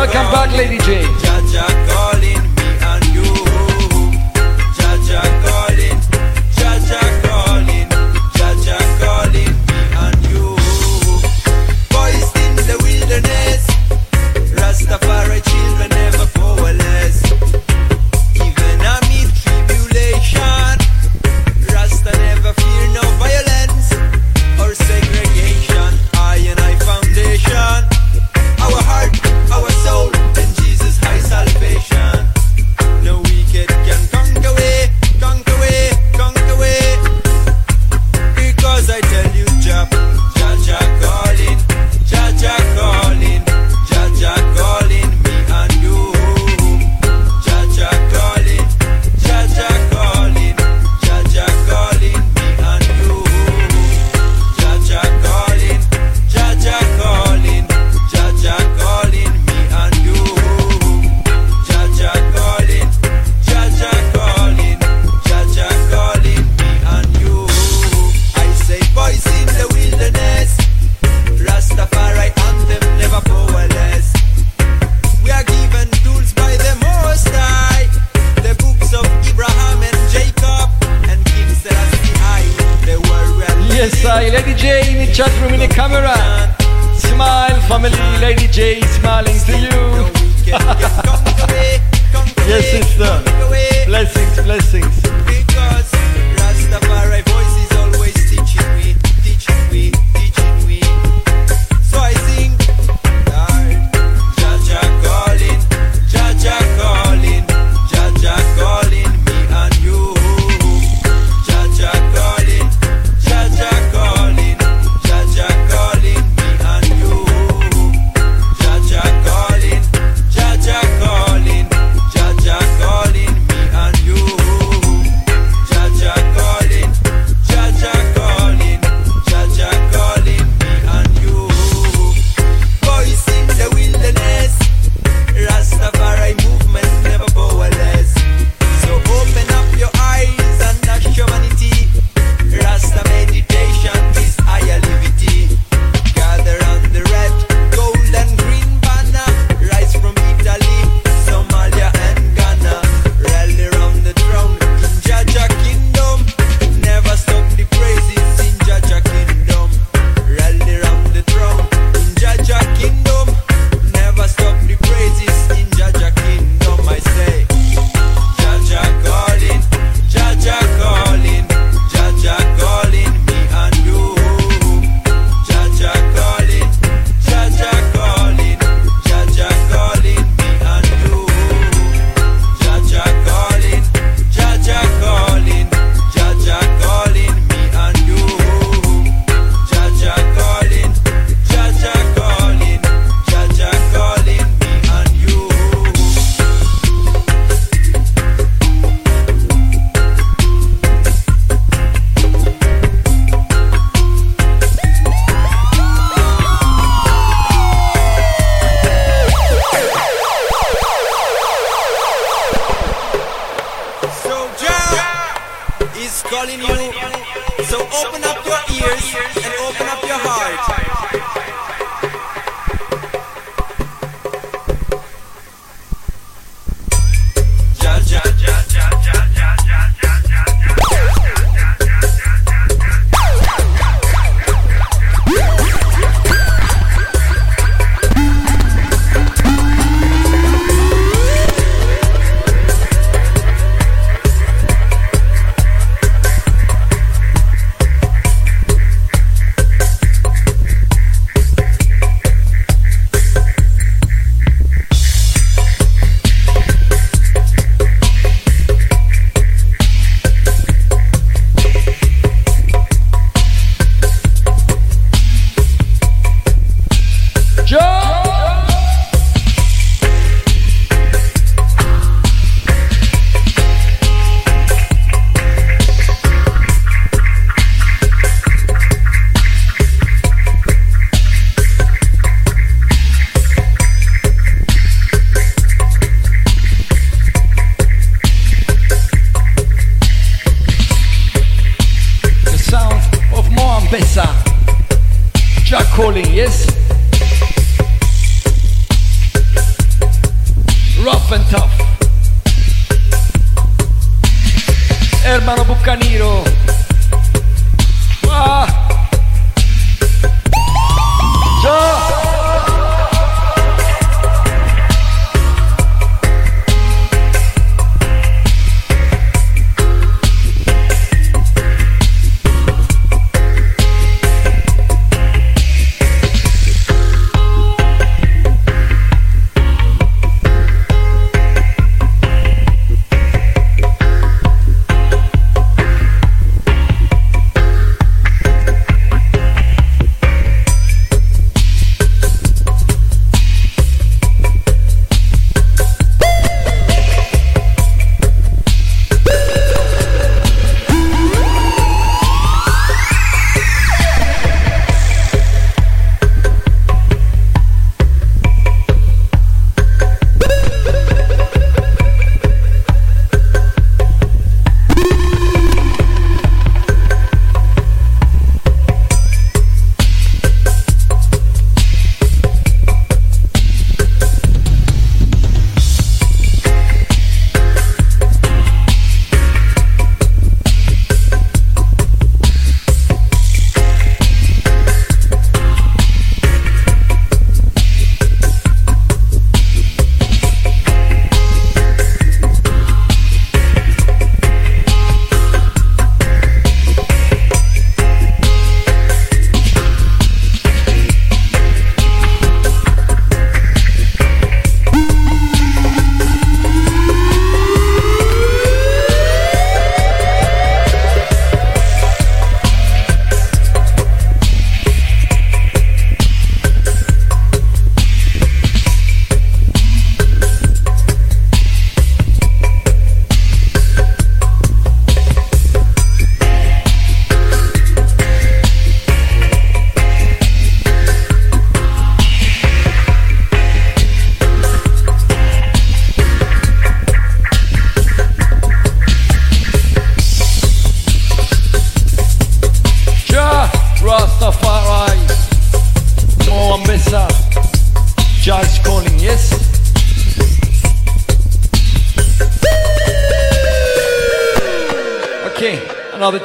[SPEAKER 17] Welcome back, Lady
[SPEAKER 4] Jane.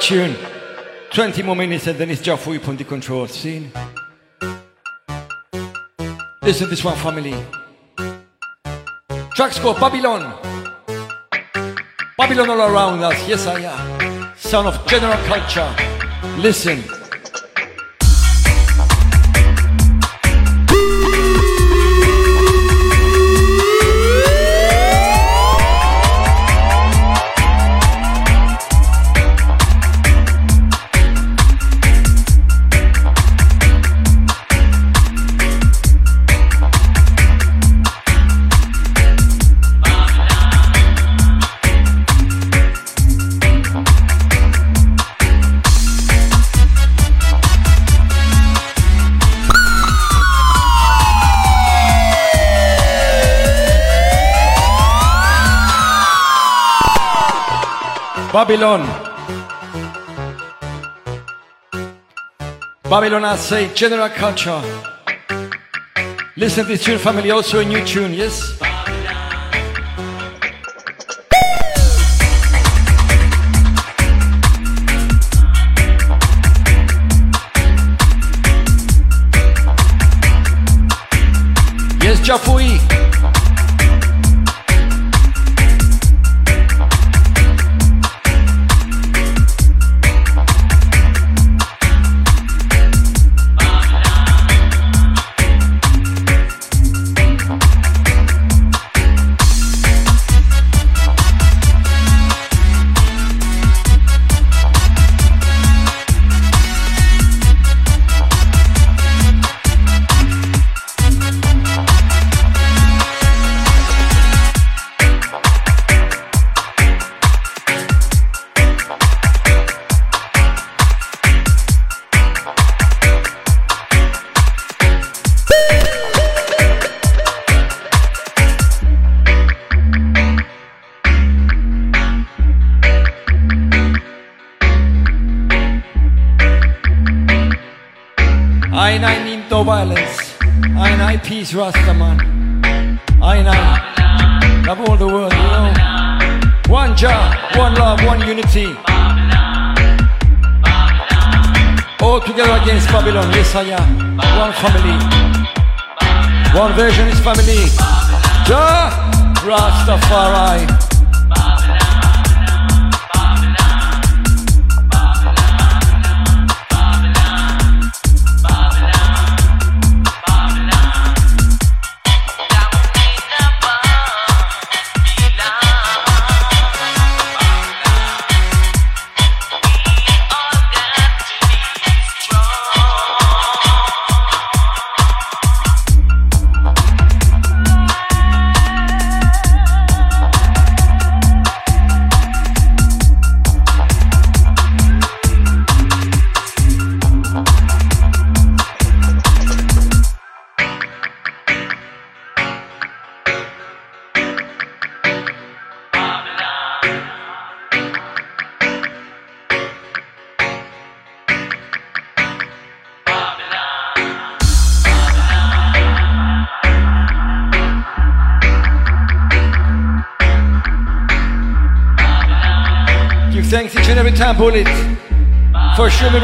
[SPEAKER 4] Tune. 20 more minutes and then it's you on the control scene. Listen this one, family. Tracks called Babylon. Babylon all around us, yes I am. Son of general culture. Listen. Babylon. Babylon, I say, general culture. Listen to this tune, family, also a new tune, yes? Yes, Jafui. I peace, Rastaman. I I love all the world, you know. One job, one love, one unity. All together against Babylon, yes I am. One family. One Versionist family. Jah Rastafari.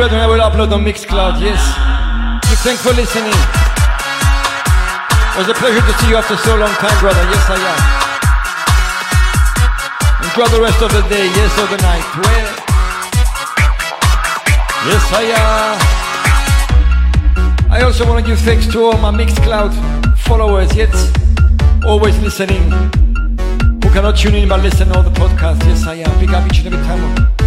[SPEAKER 4] Brethren, I will upload on Mixcloud, yes. Give thanks for listening. It was a pleasure to see you after so long time, brother. Yes, I am. Enjoy the rest of the day, yes, or the night. Well, yes, I am. I also want to give thanks to all my Mixcloud followers, yet always listening who cannot tune in but listen to all the podcasts. Yes, I am. Big up each and every time.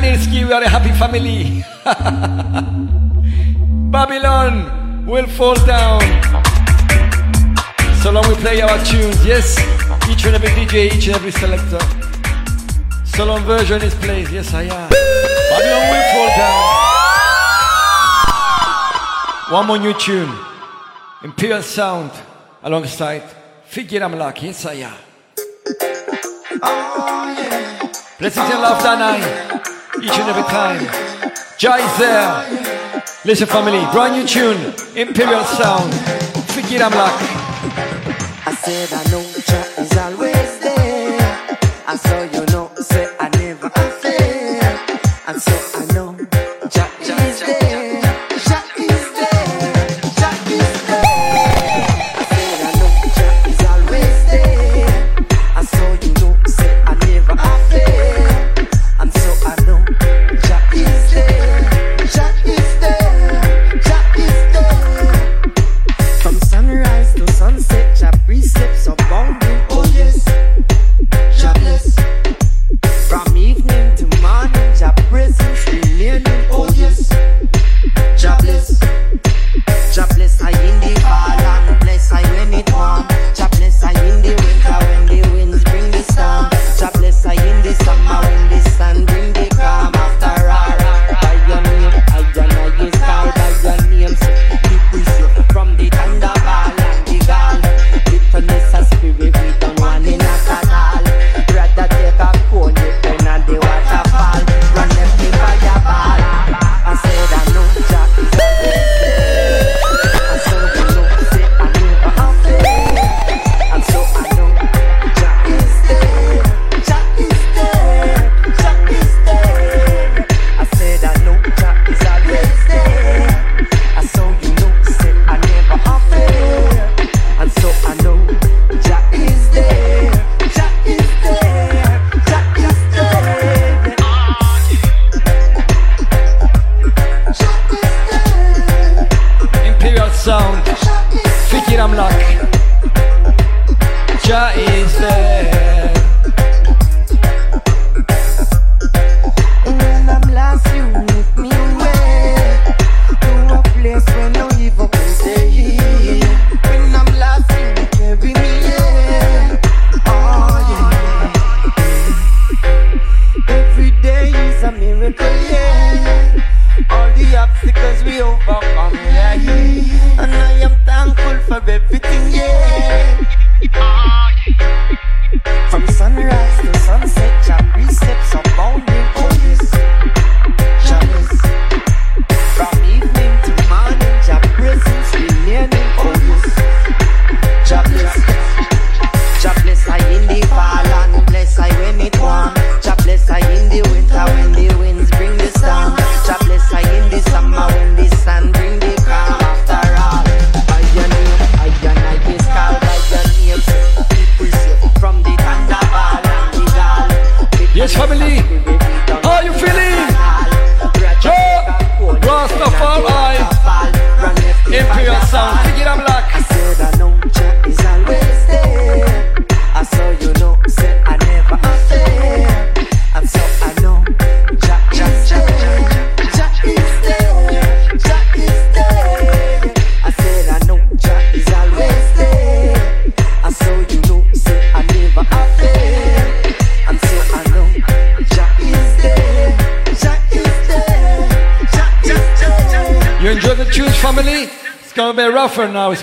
[SPEAKER 4] We are a happy family. Babylon will fall down. So long we play our tunes, yes. Each and every DJ, each and every selector. So long version is played, yes I am. Babylon will fall down. One more new tune. Imperial Sound alongside Fikir Amlak, yes I am. Oh, Blessings and love, Danai, each and every time. Jah is there. Listen, family, brand new tune, Imperial Sound, Fikir Amlak.
[SPEAKER 7] I said I know Jah is always there. I saw you know, say I never fail. And so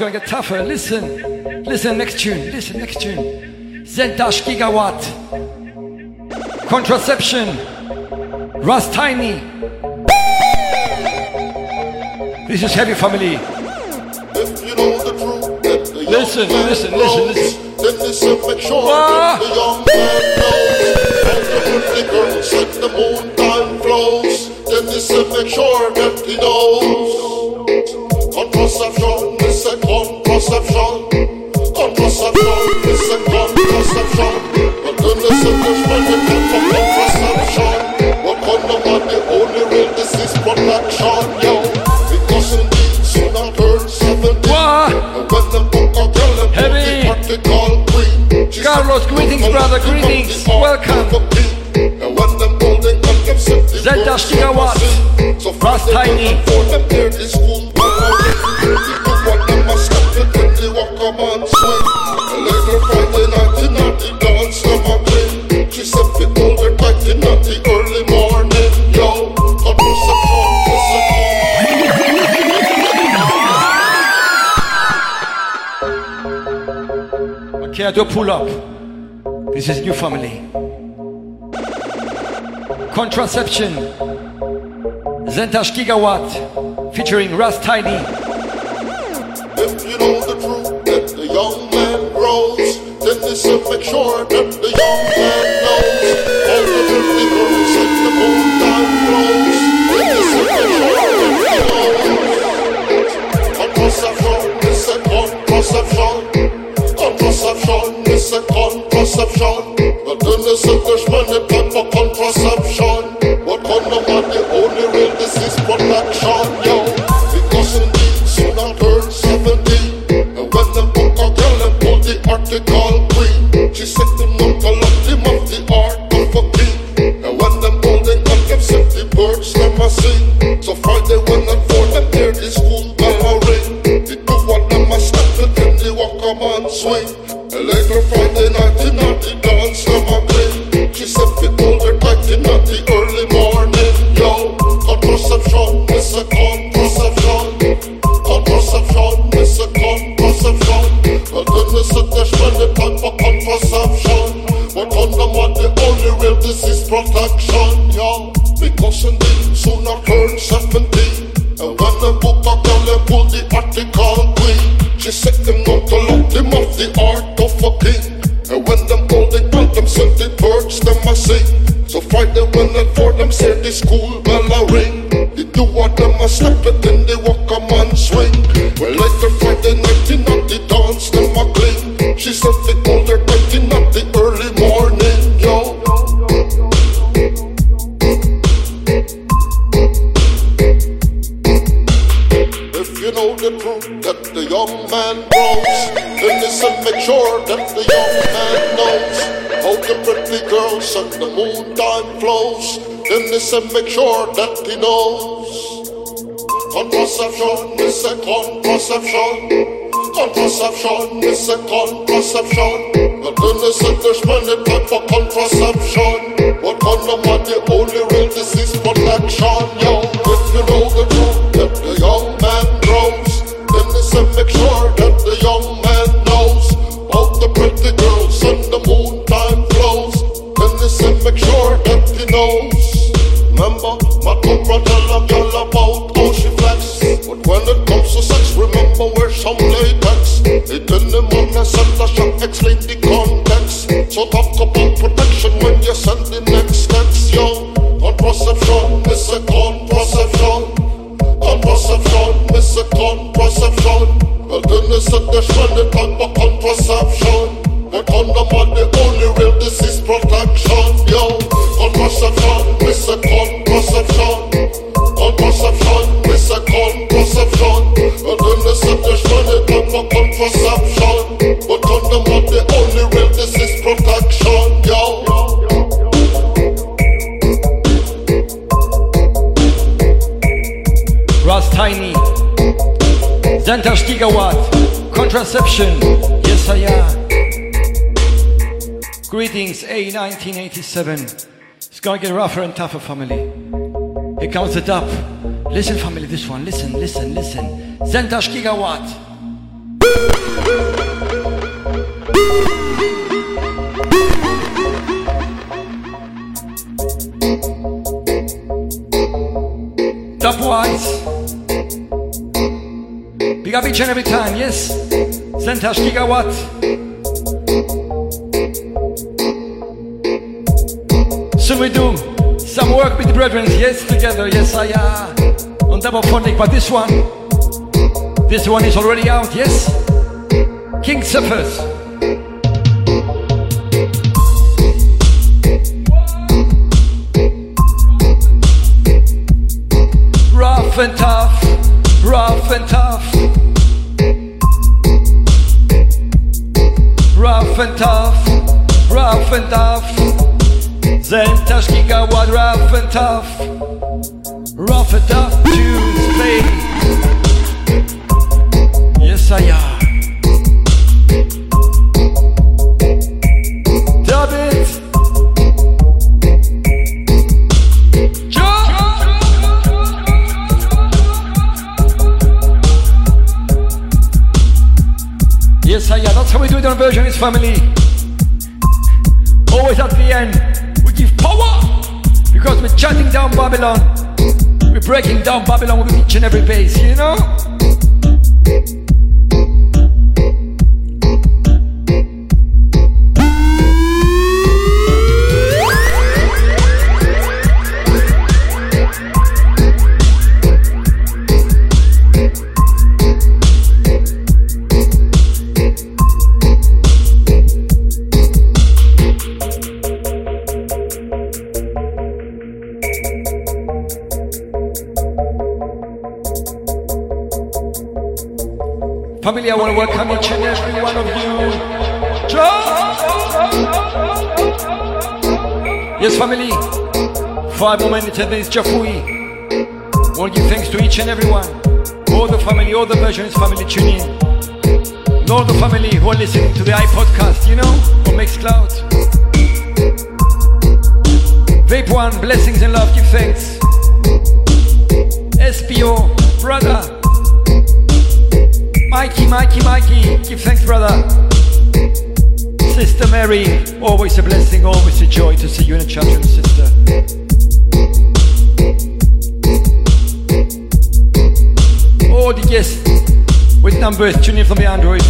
[SPEAKER 7] going to
[SPEAKER 4] get tougher. Listen, listen, next tune, listen, next tune. Zentash Gigawatt, Contraception, Ras Tiny. This is Heavy Family. Listen, listen, listen, listen.
[SPEAKER 19] Then listen, make sure ah. the young man knows. And the pretty girls and the moonlight flows. Then listen, make sure that he knows. conception, en c'est bonne conception. Within the circles, but we come from the conception. We're gonna want only real disease production,
[SPEAKER 4] heavy. Carlos, greetings, brother, greetings, welcome. And when them holding up, Brass Tiny. got to pull up. This is new family. Contraception. Zentash Gigawatt featuring Ras Tiny.
[SPEAKER 19] If you know the truth that the young man grows, then this make sure that the young man knows. The the grows. Then this make sure that knows. This is contraception, it's a contraception. But then they said there's money, but for contraception. det skud and make sure that he knows. Contraception is a contraception. Contraception is a contraception. And then they said there's money. Contraception,
[SPEAKER 4] yes I am. Greetings, A1987. It's gonna get rougher and tougher, family. Here comes the dub. Listen, family, this one. Listen, listen, listen. Zentas Gigawatt. Dubwise. Up each and every time, yes? Zentas Gigawatt. So we do some work with the brethren, yes, together, yes, I uh, on Dubophonic, but this one, this one is already out, yes? King Suffers. Rough and tough, rough and tough. Zentash gigawatt, rough and tough. Family. Always at the end, we give power because we're shutting down Babylon. We're breaking down Babylon with each and every base, It's Jafui. Want to give thanks to each and every one. All the family, all the Versionist family tune in. All the family who are listening to the iPodcast, you know, on Mixcloud. Vape One, blessings and love, give thanks. SPO, brother. Mikey, Mikey, Mikey, give thanks, brother. Sister Mary, always a blessing, always a joy to see you in a chat with numbers tuning from the Androids,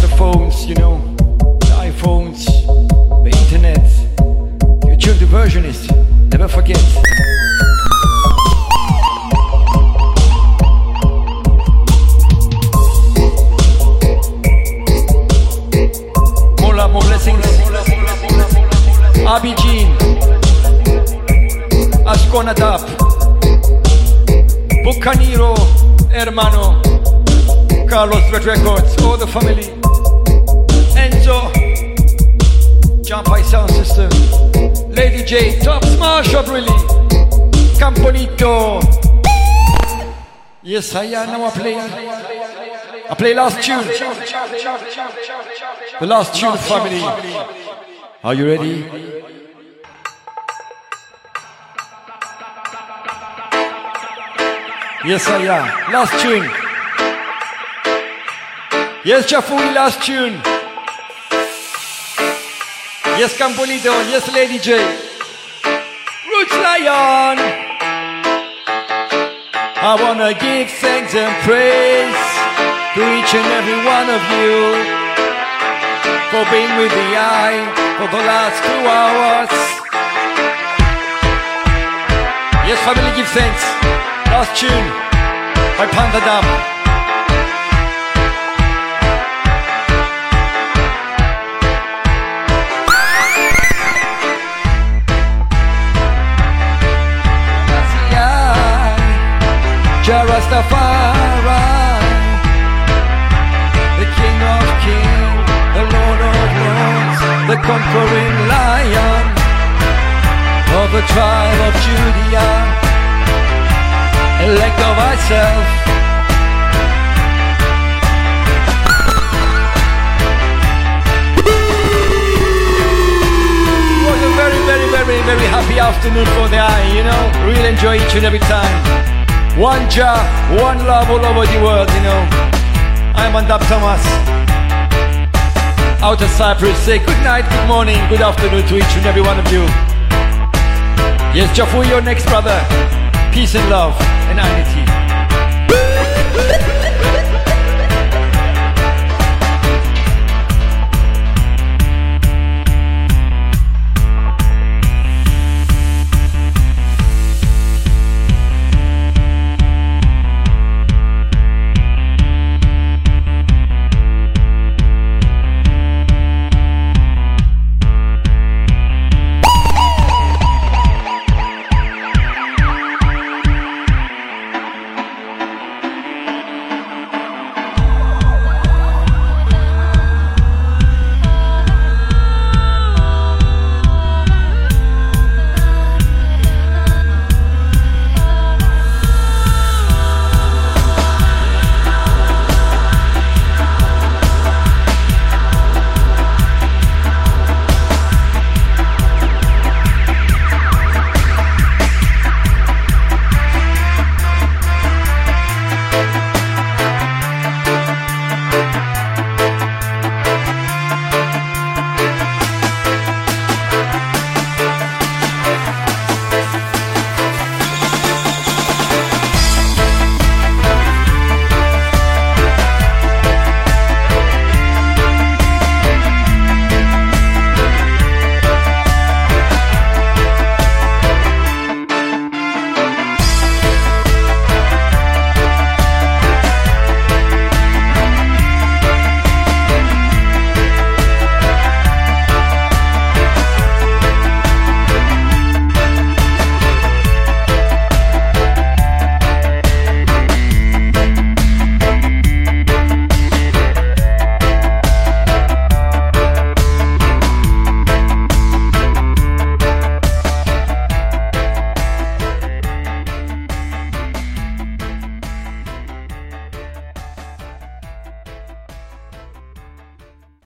[SPEAKER 4] Yes, I am now I play. I play last tune. The last tune, family. Are you ready? Yes, I am. Last tune. Yes, Chafui, last tune. Yes, Campolito. Yes, Lady J. Roots Lion. I wanna give thanks and praise to each and every one of you for being with the eye for the last two hours. Yes, family, give thanks. Last tune by Panda Dam. Jarastafari, the King of Kings, the Lord of Lords, the conquering Lion of the tribe of Judea, elect of myself. very, very, very, very happy afternoon for the eye, you know. Really enjoy each and every time. One Jah, one love all over the world, you know. I'm Andap Thomas. Out of Cyprus, say good night, good morning, good afternoon to each and every one of you. Yes, Jafu, your next brother. Peace and love and unity.